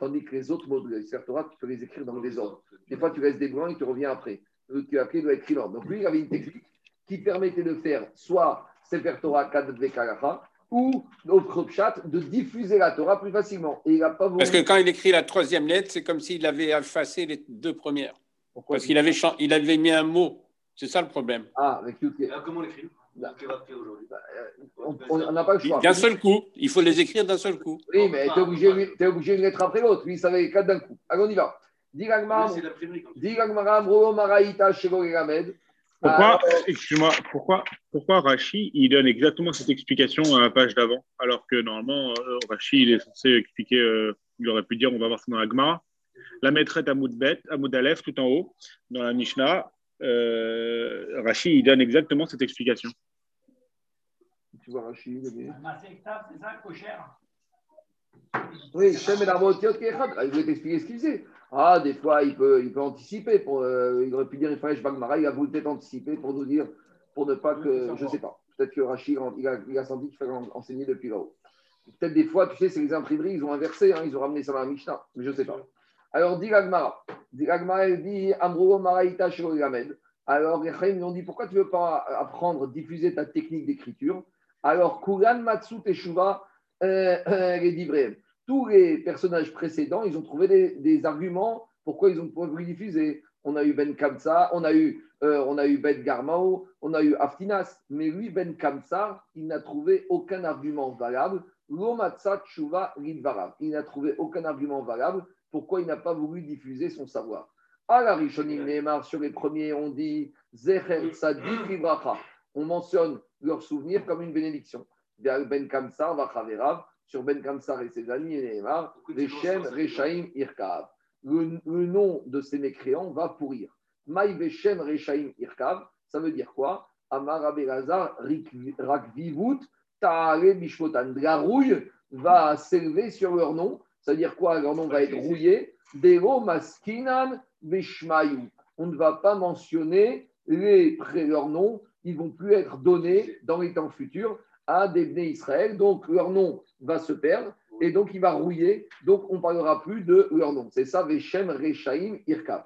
Tandis que les autres mots de la Torah, tu peux les écrire dans les ordres. Des fois, tu laisses des blancs et tu reviens après. Le Yud Kevavke doit être écrit dans l'ordre. Donc, lui, il avait une technique qui permettait de faire soit Sefer Torah Kad Vekaracha, ou autre chat de diffuser la Torah plus facilement. Et il n'a pas voulu. Parce que quand il écrit la troisième lettre, c'est comme s'il avait effacé les deux premières. Pourquoi Parce qu'il avait, chan- il avait mis un mot. C'est ça le problème. Ah, avec Ke- Alors, comment on l'écrit? Bah. Faire aujourd'hui? on n'a pas le choix. D'un seul coup. Il faut les écrire d'un seul coup. Oui, mais tu es obligé, t'es obligé une lettre après l'autre. Lui, il savait les quatre d'un coup. Allez, on y va. Dis. Gagmara, Mro Maraïta, Shego Gamed. Pourquoi, excuse-moi, pourquoi, pourquoi Rachi, il donne exactement cette explication à la page d'avant, alors que normalement, euh, Rachi, il est censé expliquer, euh, il aurait pu dire, on va voir ça dans la Gemara. La maîtrette à Moudbet, à Moudalef, tout en haut, dans la Mishnah, euh, Rachi, il donne exactement cette explication. Tu vois, Ktav, c'est ça, Oui, Shem et Kechad. Ah, Il voulait t'expliquer ce qu'il faisait. Ah, des fois, il peut, il peut anticiper. Pour, euh, il aurait pu dire, il fallait Bagmara, il a voulu peut-être anticiper pour nous dire, pour ne pas que. Je ne sais pas. Peut-être que Rachid, il a, il a senti qu'il fallait en- enseigner depuis là-haut. Peut-être des fois, tu sais, c'est les imprimeries, ils ont inversé, hein, ils ont ramené ça dans la Mishnah, mais je ne sais pas. Alors, dit l'Agmara. Dit Amro Maraïta Gamed. Alors, les Chaim, ils ont dit pourquoi tu ne veux pas apprendre, diffuser ta technique d'écriture? Alors, Kulan Matsu Teshuva, euh, euh, les. Tous les personnages précédents, ils ont trouvé des, des arguments pourquoi ils ont pu diffuser. On a eu Ben Kamsa, on a eu, euh, on a eu Ben Garmao, on a eu Aftinas. Mais lui, Ben Kamsa, il n'a trouvé aucun argument valable. Lomatsa Tshuva Ridvarav. Il n'a trouvé aucun argument valable. Pourquoi il n'a pas voulu diffuser son savoir À la Rishonim Nehemar, sur les premiers, on dit Zecher Tzadik. On mentionne leur souvenir comme une bénédiction. Ben Kamsar Vachaverav, sur Ben Kamsar et ses amis, Rechem Rechaim Irkav. Le, le nom de ces mécréants va pourrir. Maï Veshem Rechaim Irkav, ça veut dire quoi? Amar Abelazar Rakvivut Taare Bishmotan. La rouille va s'élever sur leur nom. C'est-à-dire quoi? Leur nom va être rouillé. Dero Maskinan. On ne va pas mentionner les, leurs noms. Ils vont plus être donnés dans les temps futurs à des Israël. Donc leur nom va se perdre et donc il va rouiller. Donc on ne parlera plus de leur nom. C'est ça, Veshem Rechaim Irkav.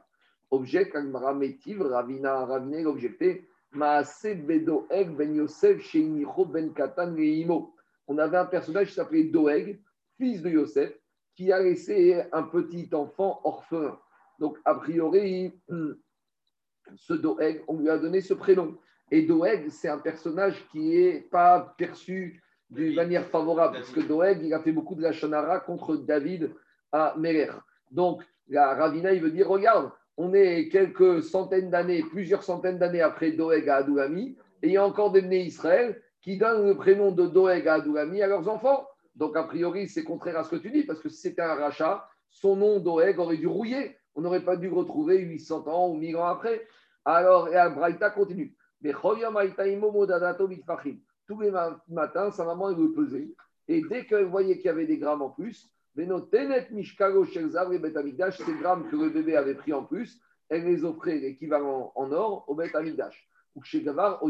Objet, Kagmara Metiv, Ravina, Ravine, l'objecté. Maase Bedoeg Ben Yosef Sheinicho Ben Katan Leimo. On avait un personnage qui s'appelait Doeg, fils de Yosef, qui a laissé un petit enfant orphelin. Donc, a priori, ce Doeg, on lui a donné ce prénom. Et Doeg, c'est un personnage qui n'est pas perçu d'une manière favorable, parce que Doeg, il a fait beaucoup de la Shonara contre David à Merer. Donc, la Ravina, il veut dire, regarde, on est quelques centaines d'années, plusieurs centaines d'années après Doeg à Adoulami, et il y a encore des nés Israël qui donnent le prénom de Doeg à Adoulami à leurs enfants. Donc, a priori, c'est contraire à ce que tu dis, parce que si c'était un rachat, son nom Doeg aurait dû rouiller. On n'aurait pas dû le retrouver 800 ans ou 1000 ans après. Alors, et Braïta continue. Tous les matins, sa maman, elle le pesait. Et dès qu'elle voyait qu'il y avait des grammes en plus, ces grammes que le bébé avait pris en plus, elle les offrait l'équivalent en or au Bet Amigdash. Ou chez Gavar.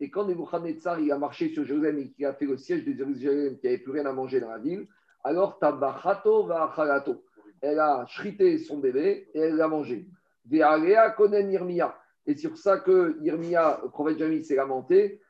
Et quand Nebuchadnezzar il a marché sur Jérusalem et qu'il a fait le siège de Jérusalem, qui n'avait plus rien à manger dans la ville, alors Tabachato va. Elle a chrité son bébé et elle l'a mangé. Ve'alea konen Irmia. Et sur ça que Irmia, le prophète Jamil, s'est lamenté.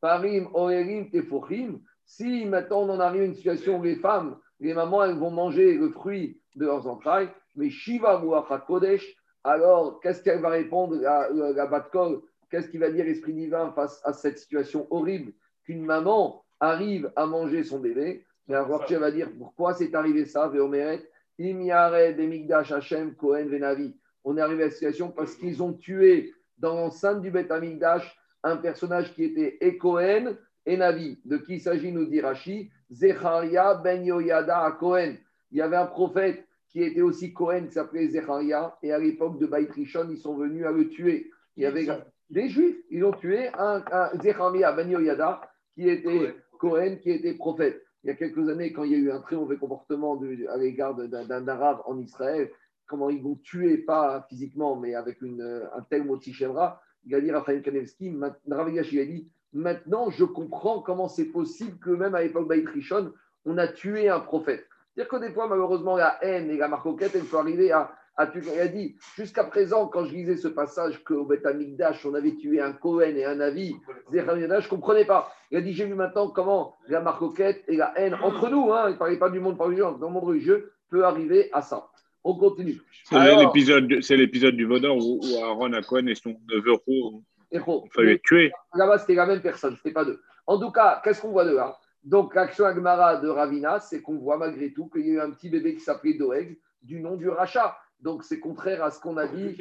parim oerim. Si maintenant on en arrive à une situation où les femmes, les mamans, elles vont manger le fruit de leurs entrailles, mais Shiva Kodesh, alors qu'est-ce qu'elle va répondre la, la, la Batkol Qu'est-ce qu'il va dire l'Esprit divin face à cette situation horrible qu'une maman arrive à manger son bébé? Mais alors, tu va dire pourquoi c'est arrivé ça Véomeret, Imiare, Demigdash, Hashem, Kohen, Venavi. On est arrivé à cette situation parce qu'ils ont tué dans l'enceinte du Beth Amigdash un personnage qui était et Kohen et Navi. De qui il s'agit, nous dit Rashi Zecharia ben Yoyada à Kohen. Il y avait un prophète qui était aussi Kohen, qui s'appelait Zecharia, et à l'époque de Baït Rishon, ils sont venus à le tuer. Il y avait des Juifs, ils ont tué un, un Zecharia ben Yoyada, qui était Kohen, qui était prophète. Il y a quelques années, quand il y a eu un très mauvais comportement de, à l'égard d'un Arabe en Israël, comment ils vont tuer, pas physiquement, mais avec une, un tel mot Tichemra, il a dit Raphaël Kanevski, Ravigash, il a dit Maintenant, je comprends comment c'est possible que même à l'époque d'Aït Rishon, on a tué un prophète. C'est-à-dire que des fois, malheureusement, la haine et la marcoquette, elle peut arriver à, à tuer. Il a dit, jusqu'à présent, quand je lisais ce passage qu'au Beth Amikdash, on avait tué un Cohen et un Avi, je ne comprenais pas. Il a dit, j'ai vu maintenant comment la marcoquette et la haine entre nous, hein, il ne parlait pas du monde par dans le monde religieux, peut arriver à ça. On continue. C'est l'épisode du Vaudor où, où Aaron a Cohen et son neveu Roux il fallait tuer. Là-bas, c'était la même personne, ce pas deux. En tout cas, qu'est-ce qu'on voit de là? Donc, l'action Agmara de Ravina, c'est qu'on voit malgré tout qu'il y a eu un petit bébé qui s'appelait Doeg, du nom du rachat. Donc, c'est contraire à ce qu'on a dit.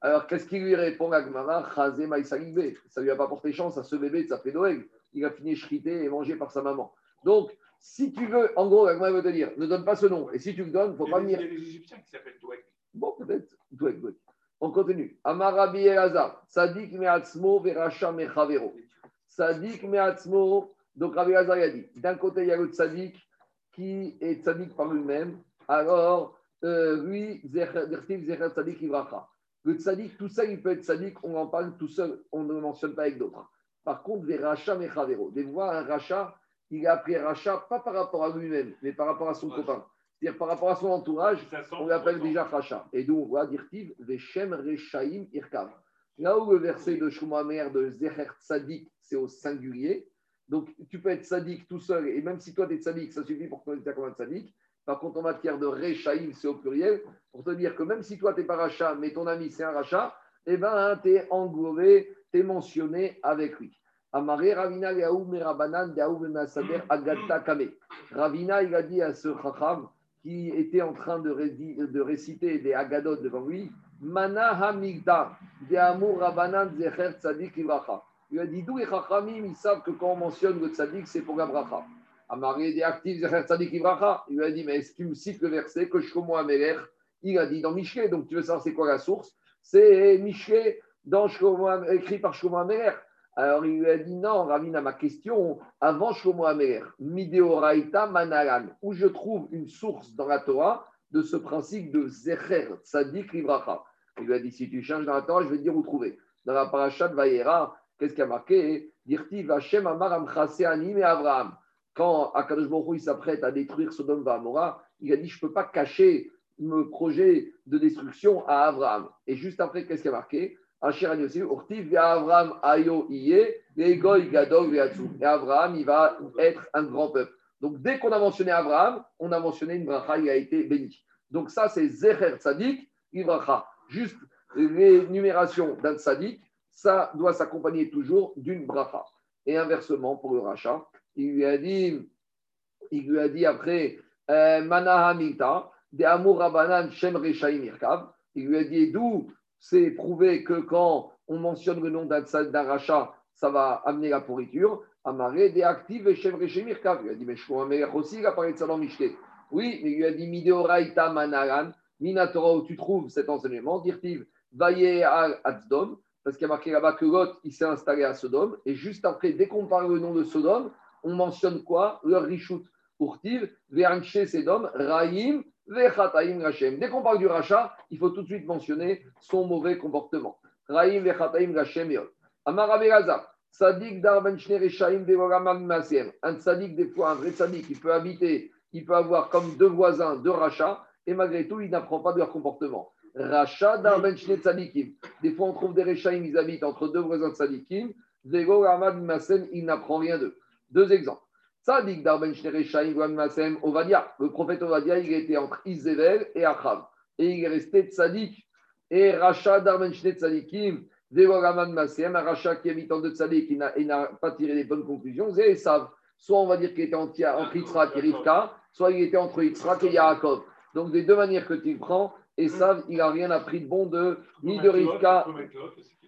Alors, qu'est-ce qu'il lui répond Agmara? Ça ne lui a pas porté chance à ce bébé de s'appeler Doeg. Il a fini chrité et mangé par sa maman. Donc, si tu veux, en gros, Agmara veut te dire, ne donne pas ce nom. Et si tu le donnes, il ne faut pas venir. Il y a des Égyptiens qui s'appellent Doeg. Bon, peut-être. Doeg. On continue. Amarabi Elazar, Sadik me'atzmo veracha mechavero. Sadik me'atzmo, donc Rabbi Elazar a dit, d'un côté il y a le tzadik qui est tzadik par lui-même, alors euh, lui, Zertiv Zecher Tzadik Ivracha. Le tzadik, tout seul, il peut être tzadik, on en parle tout seul, on ne le mentionne pas avec d'autres. Par contre, des rachats mechavero. Des fois, un rachat, il est appelé rachat pas par rapport à lui-même, mais par rapport à son copain. C'est-à-dire par rapport à son entourage, on l'appelle déjà rachat. Et d'où on voit, dire-t-il, Veshem Rechaim Irkav. Là où le verset de Shumamer de Zecher Tzadik, c'est au singulier. Donc, tu peux être sadique tout seul, et même si toi, tu es sadique, ça suffit pour que tu comme un sadique. Par contre, en matière de Rechaim, c'est au pluriel, pour te dire que même si toi, tu n'es pas rachat, mais ton ami, c'est un rachat, eh bien, tu es englobé, tu es mentionné avec lui. Amaré Ravina Agata Kame. Ravina, il a dit à ce Chacham qui était en train de, rédi- de réciter des Agadot devant lui Mana Hamigda de Amour Rabanan Zecher Tzadik Ibracha. Il a dit d'où les Chachamim, ils savent que quand on mentionne le Tzadik, c'est pour la bracha. Amaré des actifs Zecher Tzadik Ibracha. Il a dit Mais est-ce qu'il me cite le verset que Shlomo Amelech Il a dit dans Michelet. Donc tu veux savoir c'est quoi la source? C'est Am- écrit par Shlomo Amelech. Alors il lui a dit non, Ravina, ma question, avant Shlomo Amelech, Mideoraita Manalan, où je trouve une source dans la Torah de ce principe de Zecher Tzadik Libracha. Il lui a dit si tu cherches dans la Torah, je vais te dire où trouver. Dans la parasha de Vayera, qu'est-ce qu'il y a marqué? Dirti Hashem Amar Amchase Anim et Abraham. Quand Akadosh Baruch il s'apprête à détruire Sodome et Amora, il a dit je ne peux pas cacher mon projet de destruction à Abraham. Et juste après, qu'est-ce qu'il y a marqué? Et Abraham, il va être un grand peuple. Donc, dès qu'on a mentionné Abraham, on a mentionné une bracha, il a été béni. Donc, ça, c'est Zecher Tzadik, Ibracha. Juste l'énumération d'un Tzadik, ça doit s'accompagner toujours d'une bracha. Et inversement, pour le rachat, il lui a dit, il lui a dit après, euh, Manaha de Rabanan Shem. Il lui a dit d'où c'est prouvé que quand on mentionne le nom rachat, ça va amener la pourriture. Amaré des actifs et Shem Rechaim Irkav. Il a dit, mais je un meilleur aussi, il a parlé de ça dans Michelet. Oui, mais il a dit Mideoraita Manaran, Minatora, où tu trouves cet enseignement, dirtiv Vaye al Atzdom, parce qu'il y a marqué là-bas que Lot, il s'est installé à Sodome, et juste après, dès qu'on parle le nom de Sodome, on mentionne quoi? Leur Rishut. Urtiv, Veranche Sedom, Raïm. Dès qu'on parle du rachat, il faut tout de suite mentionner son mauvais comportement. Raïm, Vechataim et autres. Amar Sadik Darben. Un sadik, des fois, un vrai sadik, il peut habiter, il peut avoir comme deux voisins, deux rachats, et malgré tout, il n'apprend pas de leur comportement. Racha Darben Shne Tzadikim. Des fois, on trouve des Rechaim, ils habitent entre deux voisins de Masem, il n'apprend rien d'eux. Deux exemples. Tzadik Darben Masem Ovadia. Le prophète Ovadia, il était entre Isével et Achav. Et il est resté Tzadik. Et Racha Darben Tzadikim. Devoraman Masem, un rachat qui habite en deux Tzadik et n'a- et pas tiré les bonnes conclusions. Savez, savent. Soit on va dire qu'il était entre Yitzhak et Rivka, soit il était entre Yitzhak et Yaakov. Donc, des deux manières que tu le prends, Esav, il n'a rien appris de bon de, ni de Rivka.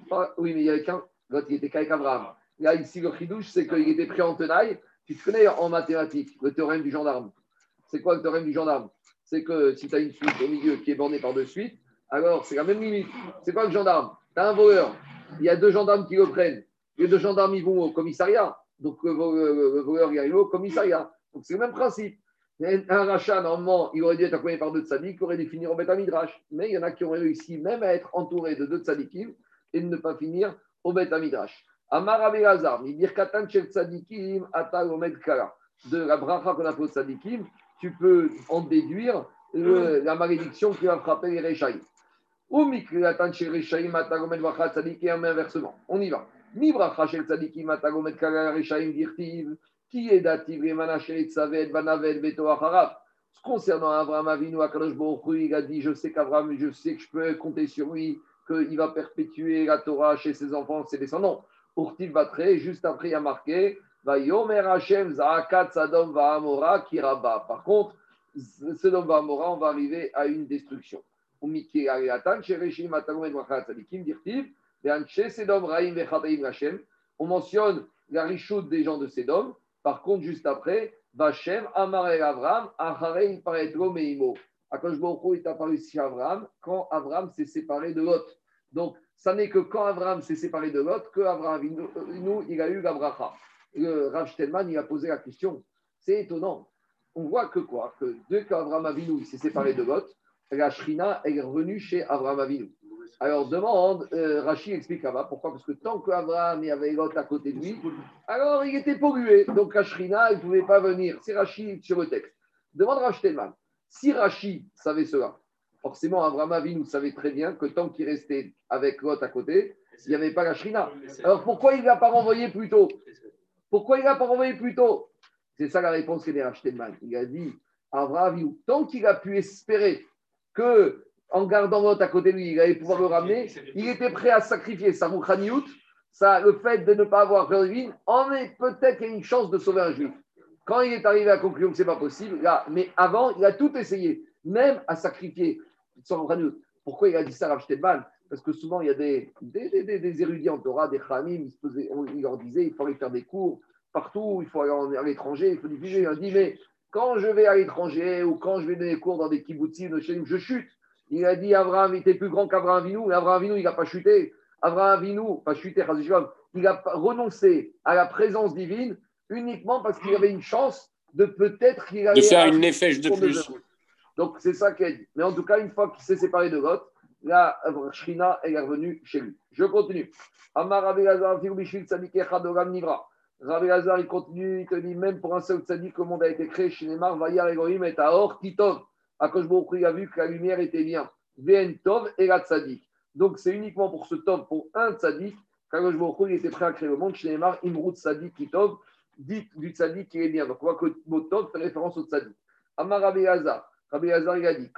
pas- oui, mais il y avait qu'un. L'autre, il était qu'avec Abraham. Là, ici, le chidouche, c'est qu'il était pris en tenaille. Tu te connais en mathématiques le théorème du gendarme. C'est quoi le théorème du gendarme? C'est que si tu as une suite au milieu qui est bornée par deux suites, alors c'est la même limite. C'est quoi le gendarme Tu as un voleur. Il y a deux gendarmes qui le prennent. Les deux gendarmes, ils vont au commissariat. Donc le, vo- le- le voleur, il arrive au commissariat. Donc c'est le même principe. Un rachat, normalement, il aurait dû être accompagné par deux tzadiks, il aurait dû finir en Beth Midrash. Mais il y en a qui ont réussi même à être entourés de deux tzadikim et de ne pas finir au Beth Midrash. Amar Abelazar, Birkatan Shel Tzadikim, Ata Omed Kala. De la bracha qu'on appelle Tzadikim, tu peux en déduire le- la malédiction qui va frapper les Rechaïm. Ou Mikratan Shel Rechaïm, Ata Omed Bracha Tzadikim, inversement. On y va. Mi bracha Shel Tzadikim, Ata Omed Kala Rechaïm, Dirtiv, qui est dativ, Remana Shel Tzavet, Banavet, Beto Acharav. Concernant Abraham Avinu, Akadosh Baruch il a dit Je sais qu'Abraham, je sais que je peux compter sur lui, qu'il va perpétuer la Torah chez ses enfants, ses descendants. Urtiv Batre, juste après, il y a marqué Va Yomer Hashem Zaakat Sadom Va Amora Kiraba. Par contre, Sodom Va Amora, on va arriver à une destruction. On mentionne la richoute des gens de Sedom. Par contre, juste après, Vachem Amare Avram, Acharei Paretlo Meimo. Akash Baruch est apparu sur Avram quand Avram s'est séparé de Lot. Donc, ça n'est que quand Avram s'est séparé de Lot que Avram, nous, il a eu la. Le Rav Shtelman, il a posé la question. C'est étonnant. On voit que quoi? Que dès qu'Avram Avinu s'est séparé de Lot, la Shrina est revenue chez Avram Avinu. Alors demande, euh, Rachid explique là-bas pourquoi Parce que tant qu'Abraham y avait Lot à côté de lui, alors il était pollué. Donc la Shrina, il ne pouvait pas venir. C'est Rachid sur le texte. Demande Rachtelman. Si Rachid savait cela, forcément Abraham Avinu savait très bien que tant qu'il restait avec Lot à côté, il n'y avait pas la Shrina. Alors pourquoi il ne l'a pas renvoyé plus tôt? Pourquoi il ne l'a pas renvoyé plus tôt? C'est ça la réponse qu'il a Rachtelman. Il a dit Abraham tant qu'il a pu espérer que en gardant l'autre à côté de lui, il allait pouvoir le ramener, il était prêt à sacrifier sa rouchaniout, le fait de ne pas avoir divine, en est peut-être une chance de sauver un juif. Quand il est arrivé à la conclusion que ce n'est pas possible, là, mais avant, il a tout essayé, même à sacrifier. Pourquoi il a dit ça, Rav Shtedman Parce que souvent, il y a des, des, des, des- des érudits en Torah, des khamim, ils, leur disaient il faut aller faire des cours partout, il faut aller en- à l'étranger, il faut diffuser. Il a dit mais quand je vais à l'étranger ou quand je vais donner des cours dans des kibbutzim, de chez nous, je chute. Il a dit Abraham était plus grand qu'Abraham Vinou, mais Abraham Vinou, il n'a pas chuté. Abraham Vinou, pas chuté, il a renoncé à la présence divine uniquement parce qu'il avait une chance de peut-être qu'il allait De faire à- une nefesh de plus. Donc c'est ça qu'elle dit. Mais en tout cas, une fois qu'il s'est séparé de Lot, la Shrina est revenue chez lui. Je continue. Amar Rabbi Lazar, Fiou Bishvil Tzadik Echad Olam Nivra. Rabbi Lazar, il continue, il te dit même pour un seul tzadik, le monde a été créé chez Neymar, Vayar et Aor Kitov. Akash Baruch Hu, il a vu que la lumière était bien. Ven Tov et la tzadik. Donc c'est uniquement pour ce Tov, pour un tzadik, Hu, il était prêt à créer le monde. Chez Neymar, Imrut Tzadik Kitov, dit du tzadik qui est bien. Donc on voit que le mot Tov fait référence au tzadik. Amar Rabbi Lazar. Rabbi Lazar, il a dit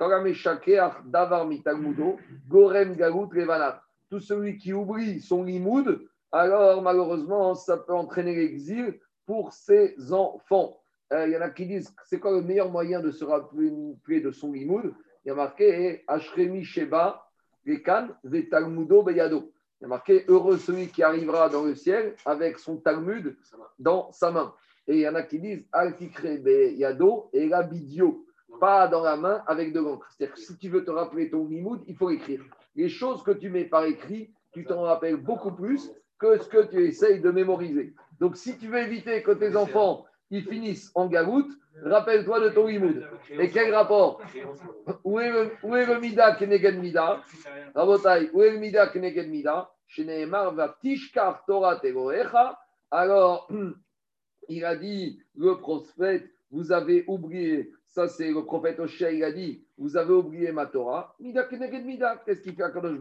Davar Mitagmudo, Gorem Galut Levanav. Tout celui qui oublie son limoud, alors malheureusement, ça peut entraîner l'exil pour ses enfants. Euh, Il y en a qui disent c'est quoi le meilleur moyen de se rappeler de son limoud? Il y a marqué Ashremi Sheba, Lekan, Vetalmudo Beyado. Il y a marqué heureux celui qui arrivera dans le ciel avec son Talmud dans sa main. Et il y en a qui disent Altikre Beyado et la bidio pas dans la main avec de l'encre. C'est-à-dire que si tu veux te rappeler ton limoud, il faut écrire. Les choses que tu mets par écrit, tu t'en rappelles beaucoup plus que ce que tu essayes de mémoriser. Donc, si tu veux éviter que tes enfants ils finissent en galoute, rappelle-toi de ton limoud. Et quel rapport Où est le, où est le Mida Keneged Mida Rabotai, où est le Mida Keneged Mida. Alors, il a dit, le prophète, vous avez oublié, ça c'est le prophète Osher, il a dit, vous avez oublié ma Torah. Mida keneged. Qu'est-ce qu'il fait à Kadosh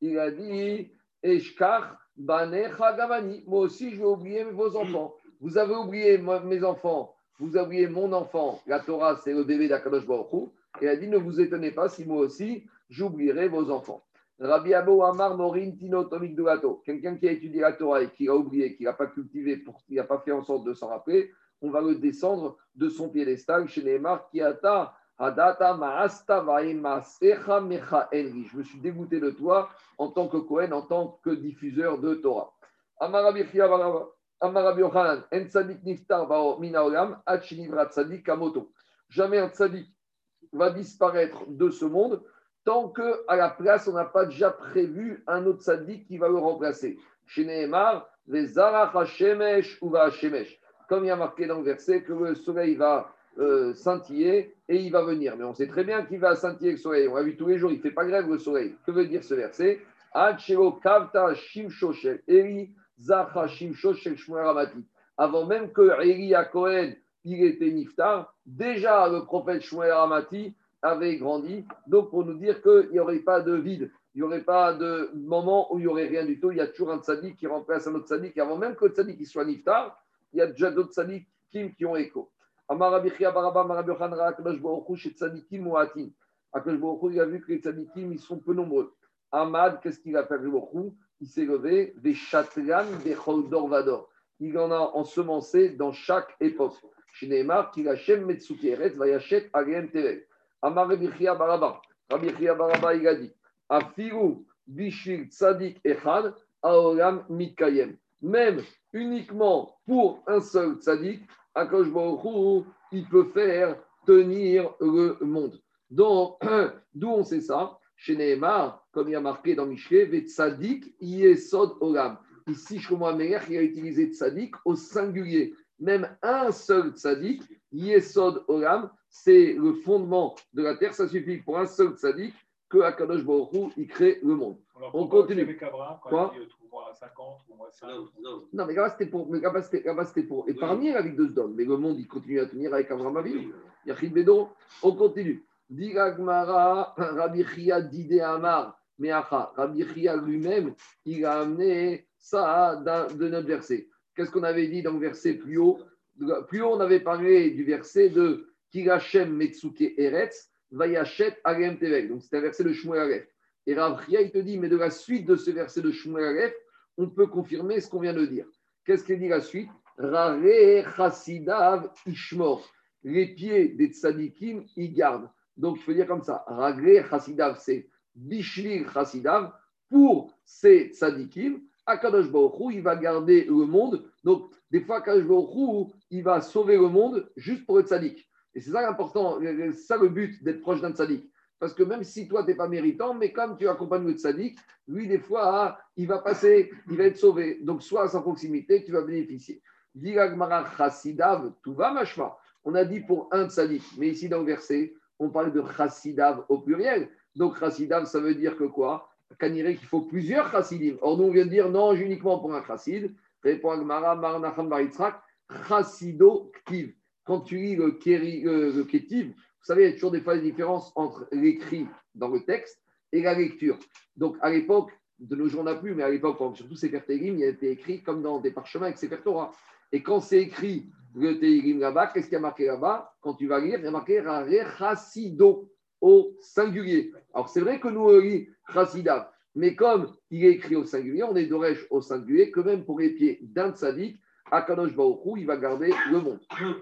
Il a dit, Eshkar banecha gavani. Moi aussi, je vais oublier vos enfants. Vous avez oublié mes enfants, vous avez oublié mon enfant. La Torah, c'est le bébé d'Akadosh Baruch il a dit, ne vous étonnez pas si moi aussi, j'oublierai vos enfants. Rabbi Abo Amar Morin Tino Tomik quelqu'un qui a étudié la Torah et qui a oublié, qui n'a pas cultivé, qui n'a pas fait en sorte de s'en rappeler, on va le descendre de son piédestal chez Neymar qui ata Hadata Maasta Enri. Je me suis dégoûté de toi en tant que Cohen, en tant que diffuseur de Torah. Amar Rabbi Chia Baraba- Amar Rabbi Yochanan, En Niftar Bao Mina Olam, Ad Shinivra Tzadik Kamoto. Jamais un tzadik va disparaître de ce monde tant qu'à la place, on n'a pas déjà prévu un autre sadique qui va le remplacer. Chez Nehemar, les Hashemesh ou Hashemesh. Comme il y a marqué dans le verset que le soleil va euh, scintiller et il va venir. Mais on sait très bien qu'il va scintiller le soleil. On l'a vu tous les jours, il ne fait pas grève le soleil. Que veut dire ce verset? Avant même que Eri à Cohen, il était Niftar, déjà le prophète Shmuel Ramati avait grandi. Donc, pour nous dire qu'il n'y aurait pas de vide, il n'y aurait pas de moment où il n'y aurait rien du tout. Il y a toujours un tzaddik qui remplace un autre tzaddik. Et avant même que le tzaddik soit niftar, il y a déjà d'autres tzaddikim qui ont écho. Amar Rabbi Chia Baraba, Amar Rabbi Yochanan, Akadosh Baruch Hu, chez tzaddikim muatin. Akadosh Baruch Hu, il a vu que les tzaddikim, ils sont peu nombreux. Ahmad, qu'est-ce qu'il a fait Akadosh Baruch Hu? Il s'est levé des chatran, des choldor vador. Il en a ensemencé dans chaque époque. Chez Neymar, qu'il Hashem Metsuki Eretz, Vayachet Agem Tevel. Amar Rabbi Chia Baraba. Rabbi Chia Baraba, il a dit Afiru Bishil Tzadik Echad, Aolam Mikayem. Même uniquement pour un seul tzadik, Akash il peut faire tenir le monde. Donc, d'où on sait ça Chez Nehemar, comme il y a marqué dans Michelet, Ve Tzadik Yesod Olam. Ici, Shlomo Amelech, il a utilisé tzadik au singulier. Même un seul tzadik, Yesod Olam, c'est le fondement de la terre. Ça suffit pour un seul tzadik que Akadosh Baruch il crée le monde. On continue. Avec Abraham, quand Quoi il dit euh, trouve-moi 50, trouve-moi 5. Non, mais là-bas, c'était pour, mais là-bas, c'était, là-bas, c'était pour épargner la vie de Sdom. Mais le monde, il continue à tenir avec Abraham Avinu. Yachid Bedo, on continue. Diragmara, Rabbi Chia Dide Amar, Meacha. Rabbi Chia lui-même, il a amené ça d'un- de notre verset. Qu'est-ce qu'on avait dit dans le verset plus haut? Plus haut, on avait parlé du verset de Kirachem Metsuke Eretz, Vayachet Agem Tevek. Donc, c'était un verset de Shmuel Aleph. Et Chia, il te dit, mais de la suite de ce verset de Shmuel Aleph, on peut confirmer ce qu'on vient de dire. Qu'est-ce qu'il dit la suite? Rare Chassidav Ishmor. Les pieds des tzadikim, ils gardent. Donc, il faut dire comme ça. Rare Chassidav, c'est Bishlir Chassidav. Pour ces tzadikim, Akadosh Baruch Hu, il va garder le monde. Donc, des fois, Akadosh Baruch Hu, il va sauver le monde juste pour le tzadik. Et c'est ça l'important, c'est ça le but d'être proche d'un tzadik. Parce que même si toi, tu n'es pas méritant, mais comme tu accompagnes le tzaddik, lui, des fois, ah, il va passer, il va être sauvé. Donc, soit à sa proximité, tu vas bénéficier. Diragmara chassidav, tout va machma. On a dit pour un tzaddik, mais ici dans le verset, on parle de chassidav au pluriel. Donc, chassidav, ça veut dire que quoi? Kaniré qu'il faut plusieurs chassidim. Or, nous, on vient de dire non, uniquement pour un chassid. Répond Agmara, Marnacham Baritzrak, chassido ktiv. Quand tu lis le, kéri, vous savez, il y a toujours des fois des différences entre l'écrit dans le texte et la lecture. Donc, à l'époque, de nos jours, on n'a plus, mais à l'époque, surtout Sefer Tehillim, il a été écrit comme dans des parchemins avec Sefer Torah. Et quand c'est écrit le Tehillim là-bas, qu'est-ce qu'il y a marqué là-bas? Quand tu vas lire, il y a marqué Rare Chassido au singulier. Alors, c'est vrai que nous, on lit Chassidav, mais comme il est écrit au singulier, on est d'Oresh au singulier, que même pour les pieds d'un tzaddik, Akadosh Hu, il va garder le monde.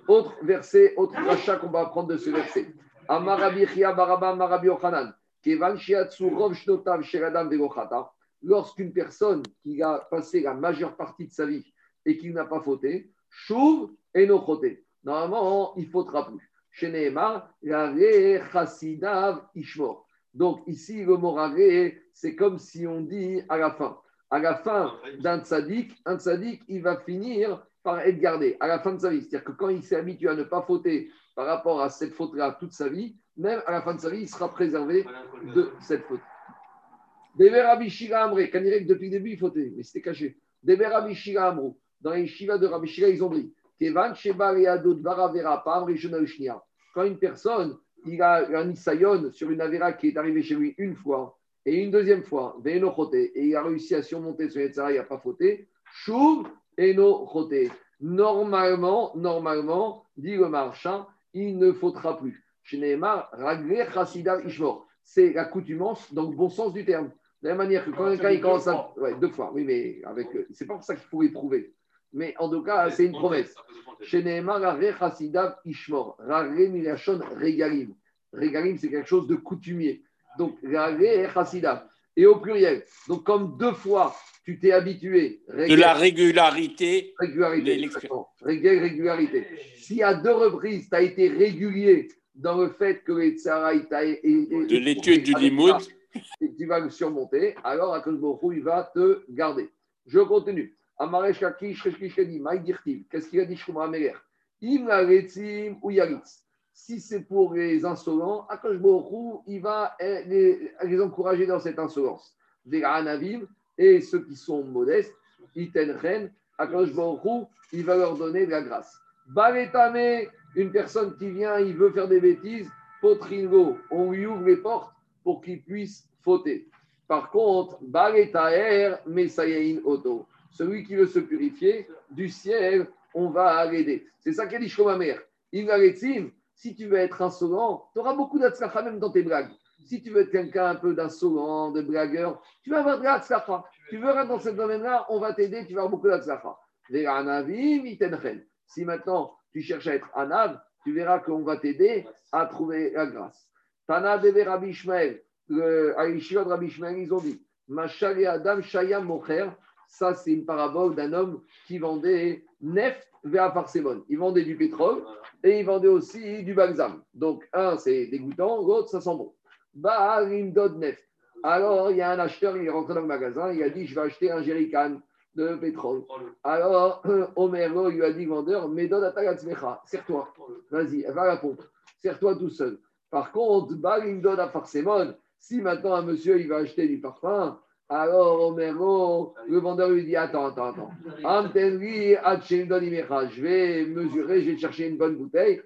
Autre verset, autre rachat qu'on va apprendre de ce verset. Amarabi Chia Baraba Marabi Ochanan. Kevan Shiatsu Rov Shnotav Sheradam Vegochata. Lorsqu'une personne qui a passé la majeure partie de sa vie et qui n'a pas fauté, Shuv et no. Normalement, il faudra plus. Chez Nehemar, Chassidav Ishmor. Donc ici, le mot c'est comme si on dit à la fin. À la fin d'un tzaddik, un tzaddik, il va finir par être gardé à la fin de sa vie. C'est-à-dire que quand il s'est habitué à ne pas fauter par rapport à cette faute-là toute sa vie, même à la fin de sa vie, il sera préservé de cette faute. Dever Rabbi Shira Amre, Kanirek, depuis le début, il fautait, mais c'était caché. Dever Rabbi Shira Amro, dans les Shiva de Rabbi Shira, ils ont dit Kevan Sheba Reado Dvara Vera Pam Rishona Ushnia. Quand une personne, il a un isayon sur une avera qui est arrivée chez lui une fois et une deuxième fois, et il a réussi à surmonter son Yetzara, il n'a pas fauté, Shuv Eno Chote. Normalement, normalement, dit le marchand, il ne faudra plus. C'est l'accoutumance dans le bon sens du terme. De la même manière que quand quelqu'un il commence à. Ouais, deux fois, oui, mais avec. C'est pas pour ça qu'il faut éprouver. Mais en tout cas, c'est une promesse. Chez Nehemar, Ishmor. Regalim. Regalim, c'est quelque chose de coutumier. Donc, Ragle Chassidav. Et au pluriel. Donc, comme deux fois, tu t'es habitué. De la régularité. Régularité. Régul- régularité. Si à deux reprises, tu as été régulier dans le fait que les tsara, il t'a- et- et- De l'étude du limoud. et tu vas le surmonter, alors Baruch Hu, il va te garder. Je continue. Amaresh Kakish. Qu'est-ce qu'il a dit Shlomo Ameler? Im Laretzim ou Yaritz. Si c'est pour les insolents, Akash il va les, les encourager dans cette insolence. Des Anavim et ceux qui sont modestes, Iten Ren, Akash il va leur donner de la grâce. Baletame, une personne qui vient, il veut faire des bêtises, Potringo, on lui ouvre les portes pour qu'il puisse fauter. Par contre, Baletaer, Mesayain Oto, celui qui veut se purifier, du ciel, on va l'aider. C'est ça qu'a dit Shlomamer. Il si tu veux être insolent, tu auras beaucoup d'atzlacha même dans tes blagues. Si tu veux être quelqu'un un peu d'insolent, de blagueur, tu vas avoir de l'atzlacha. Tu verras dans ce domaine-là, on va t'aider, tu vas avoir beaucoup d'atzlacha. Si maintenant tu cherches à être anav, tu verras qu'on va t'aider à trouver la grâce. Tana de Rabbi Ishmael, l'Yeshiva de Rabbi ils ont dit Adam Shayam Mocher, ça c'est une parabole d'un homme qui vendait neft vers Parsemon. Il vendait du pétrole et il vendait aussi du balsam. Donc, un c'est dégoûtant, l'autre ça sent bon. Baal Imdod neft. Alors, il y a un acheteur, il est rentré dans le magasin, il a dit Je vais acheter un jerrycan de pétrole. Alors, Omer Lo, il lui a dit vendeur, mais donne à ta gatzmecha, serre-toi, vas-y, va à la pompe, serre-toi tout seul. Par contre, Balim donne à Parsemon, Si maintenant un monsieur il va acheter du parfum, alors Omero, le vendeur lui dit Attends, attends, attends. Je vais mesurer, je vais chercher une bonne bouteille.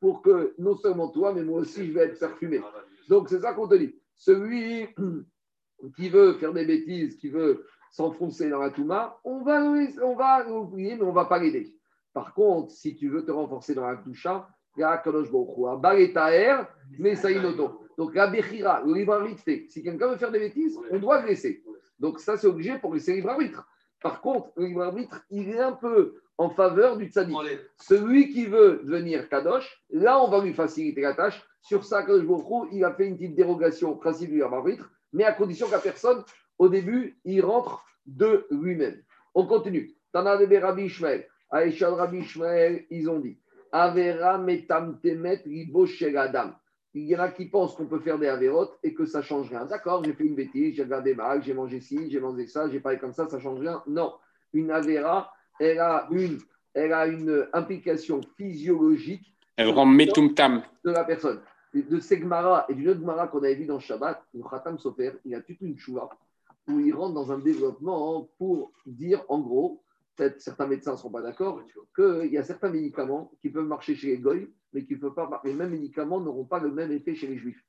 Pour que non seulement toi, mais moi aussi, je vais être parfumé. Donc c'est ça qu'on te dit. Celui qui veut faire des bêtises, qui veut s'enfoncer dans la Touma, on va, on va l'oublier, mais on ne va pas l'aider. Par contre, si tu veux te renforcer dans la Toucha, il y a Kadosh Baruch Baretaer, mais Saïnoto. Donc la Bechira, le libre arbitre fait. Si quelqu'un veut faire des bêtises, on doit le laisser. Donc ça, c'est obligé pour laisser le libre arbitre. Par contre, le libre arbitre, il est un peu en faveur du tzaddik. Celui qui veut devenir Kadosh, là, on va lui faciliter la tâche. Sur ça, Kadosh Baruch il a fait une petite dérogation au principe du libre arbitre, mais à condition la personne, au début, il rentre de lui-même. On continue. Tana de Rabbi Ishmael. Aïcha Rabbi Ishmael, ils ont dit Avera metam temet ribo adam. Il y en a qui pensent qu'on peut faire des avérotes et que ça change rien. D'accord, j'ai fait une bêtise, j'ai regardé mal, j'ai mangé ci, j'ai mangé ça, j'ai parlé comme ça, ça change rien. Non, une avéra, elle a une, elle a une implication physiologique. Elle rend metumtam. De la personne. De Segmara et d'une autre Gemara qu'on avait vu dans Shabbat, le Khatam Sofer, il y a toute une chouva où il rentre dans un développement pour dire en gros peut-être certains médecins ne seront pas d'accord, qu'il y a certains médicaments qui peuvent marcher chez les goy, mais qui peuvent pas, les mêmes médicaments n'auront pas le même effet chez les juifs.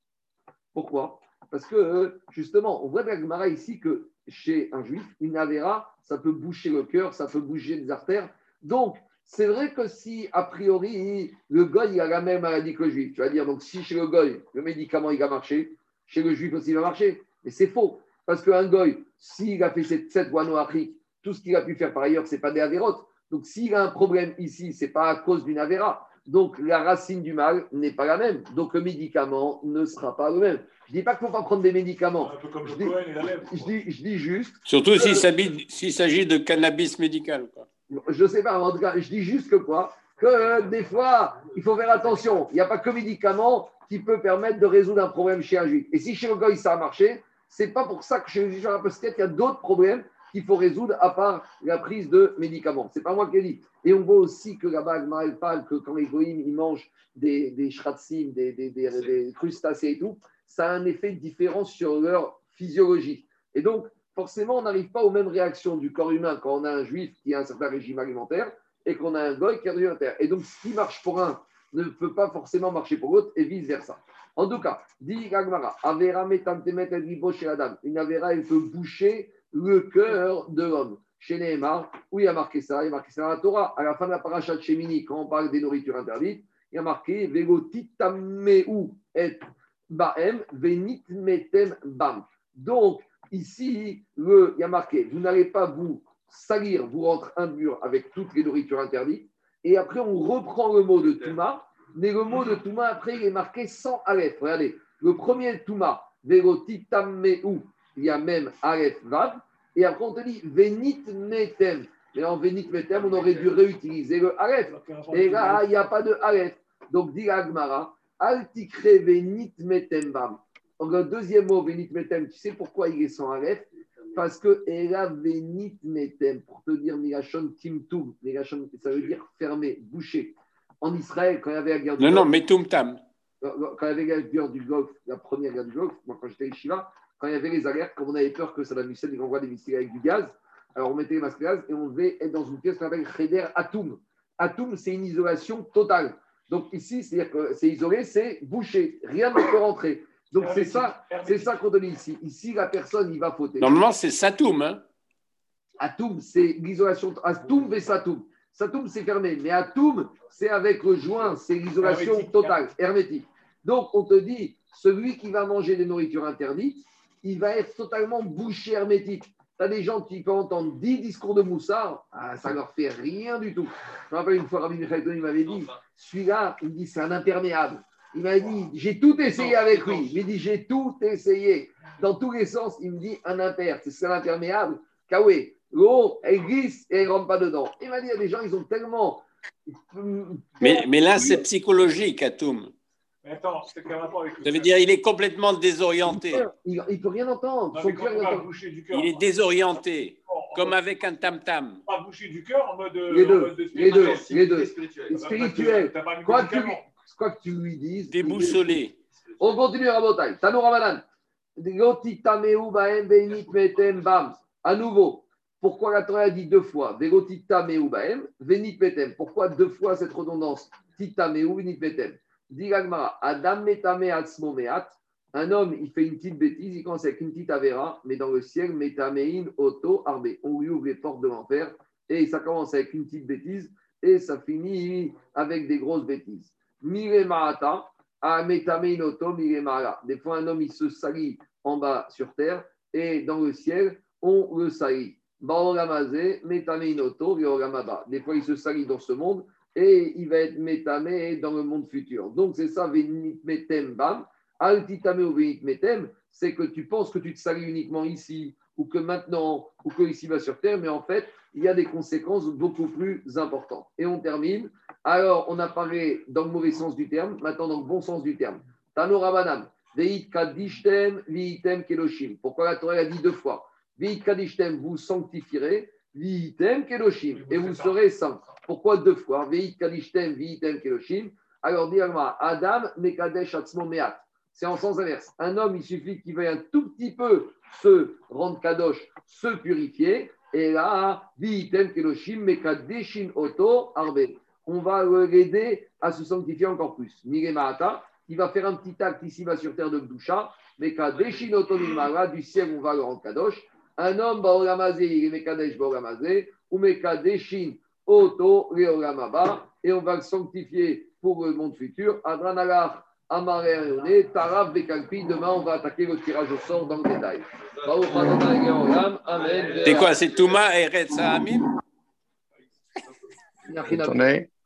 Pourquoi? Parce que justement, on voit dans la ici que chez un juif, une avéra, ça peut boucher le cœur, ça peut bouger les artères. Donc, c'est vrai que si, a priori, le goy a la même maladie que le juif, tu vas dire, donc si chez le goy, le médicament il va marcher, chez le juif aussi il va marcher. Mais c'est faux. Parce qu'un goy, s'il a fait cette, cette afrique tout ce qu'il a pu faire par ailleurs, ce n'est pas des avérotes. Donc s'il a un problème ici, ce n'est pas à cause d'une avéra. Donc la racine du mal n'est pas la même. Donc le médicament ne sera pas le même. Je ne dis pas qu'il ne faut pas prendre des médicaments. Un peu comme Je dis, Cohen et la lèvre. je dis- je dis juste, Surtout s'il s'agit de cannabis médical. quoi. je ne sais pas, en tout cas, je dis juste que quoi? Que euh, des fois, il faut faire attention. Il n'y a pas que le médicament qui peut permettre de résoudre un problème chez un juif. Et si chez le gars, ça a marché, c'est pas pour ça que chez le juif, peut-être qu'il y a d'autres problèmes qu'il faut résoudre à part la prise de médicaments. C'est pas moi qui ai dit. Et on voit aussi que là-bas, Agmara, elle parle que quand les goïms, ils mangent des, des shratsim, des, des, des- des crustacés et tout, ça a un effet différent sur leur physiologie. Et donc, forcément, on n'arrive pas aux mêmes réactions du corps humain quand on a un juif qui a un certain régime alimentaire et qu'on a un goy qui a un régime alimentaire. Et donc, ce qui marche pour un ne peut pas forcément marcher pour l'autre et vice-versa. En tout cas, dit Gagmara, Avera metantemet el libo chez Adam. Une Avera, elle peut boucher le cœur de l'homme. Chez Nehemar, où il y a marqué ça, il y a marqué ça dans la Torah. À la fin de la paracha de Shemini, quand on parle des nourritures interdites, il y a marqué Vegotitameu et Baem, Venit metem bam. Donc, ici, le, il y a marqué Vous n'allez pas vous salir, vous rendre impur avec toutes les nourritures interdites. Et après, on reprend le mot de Touma, mais le mot de Touma, après, il est marqué sans Aleph. Regardez, le premier Touma, Vegotitameu, il y a même Aleph Vav. Et après, on te dit Venit metem. Mais en Venit metem, on aurait dû réutiliser le Aleph. Et là, il n'y a pas de Aleph. Donc, dit Agmara, Altikre Venit metem bam. Donc, le deuxième mot, Venit metem, tu sais pourquoi il est sans Aleph Parce que Ela Venit metem, pour te dire Migashon Timtum, Migashon, ça veut dire fermé, bouché. En Israël, quand il y avait la guerre du Non, non, Golfe, metumtam. quand il y avait la guerre du Golfe, la première guerre du Golfe, moi quand j'étais à Shiva, quand il y avait les alertes, comme on avait peur que Saddam Hussein envoie des missiles avec du gaz, alors on mettait les masques à gaz et on devait être dans une pièce qu'on appelle Cheder Atum. Atum, c'est une isolation totale. Donc ici, c'est-à-dire que c'est isolé, c'est bouché, rien ne peut rentrer. Donc c'est ça, c'est ça qu'on donne ici. Ici, la personne, il va fauter. Normalement, c'est Satoum. Hein. Atum, c'est l'isolation. Atum et Satum. Satum, c'est fermé. Mais Atum, c'est avec le joint, c'est l'isolation totale, hermétique. Donc, on te dit, celui qui va manger des nourritures interdites, il va être totalement bouché hermétique. Tu as des gens qui peuvent entendre 10 discours de Moussard, ah, ça leur fait rien du tout. Je me rappelle une fois, Rabbi Michael il m'avait dit, celui-là, il me dit, c'est un imperméable. Il m'a dit, j'ai tout essayé avec lui. Il m'a dit, j'ai tout essayé. Dans tous les sens, il me dit, un imper, c'est un imperméable. Kaoué, l'eau, elle glisse et elle ne rentre pas dedans. Il m'a dit, il y a des gens, ils ont tellement. Mais, mais là, c'est psychologique, Atoum. Mais attends, c'est quel rapport avec le Ça veut dire il est complètement désorienté. Il ne peut rien entendre. Non, Son cœur, il va entend- boucher du cœur, Il est désorienté, en- en comme mode- avec un tam-tam. pas boucher du cœur en mode. Les en deux, mode de les deux, spirituel. les deux. Spirituel. Spirituel. T'as pas mis de Quand tu, quoi que tu lui dises. Déboussolé. On continue, Rabotai. Tano Ramadan. Gotitameu baem benit metem bam. À nouveau, pourquoi la Torah a dit deux fois Vegotitameu baem, venit metem. Pourquoi deux fois cette redondance? Titameu, venit metem. Adam metame. Un homme, il fait une petite bêtise, il commence avec une petite avera, mais dans le ciel, metamein auto arbe. On lui ouvre les portes de l'enfer et ça commence avec une petite bêtise et ça finit avec des grosses bêtises. Mire marata, a metamein auto, mire. Des fois, un homme, il se salit en bas sur terre et dans le ciel, on le salit. Des fois, il se salit dans ce monde et il va être métamé dans le monde futur. Donc, c'est ça, venit metem bam. Altitame ou venit metem, c'est que tu penses que tu te salis uniquement ici, ou que maintenant, ou que ici va sur terre, mais en fait, il y a des conséquences beaucoup plus importantes. Et on termine. Alors, on a parlé dans le mauvais sens du terme, maintenant dans le bon sens du terme. Tano Rabanam, Veit Kadishtem, Viitem Keloshim. Pourquoi la Torah a dit deux fois? Veit Kadishtem, vous sanctifierez, Viitem Keloshim, et vous serez saints. Pourquoi deux fois? Veit Kadishtem, Viitem Keloshim. Alors, dit Adam, Mekadesh Atzmo Meat. C'est en sens inverse. Un homme, il suffit qu'il veuille un tout petit peu se rendre kadosh, se purifier, et là, Viitem Keloshim, Mekadeshin Oto Arbe. On va l'aider à se sanctifier encore plus. Mire Mahata, il va faire un petit acte ici-bas sur terre de Gdusha, Mekadeshin Oto du ciel, on va le rendre kadosh. Un homme, Baolamazé, il est Mekadesh Baolamazé, ou Mekadeshin Oto Leolamaba, et on va le sanctifier pour le monde futur. Adranalach, Amaré Ayoné, Taraf Bekalpi. Demain, on va attaquer le tirage au sort dans le détail. C'est quoi C'est Touma et Amim. Attendez.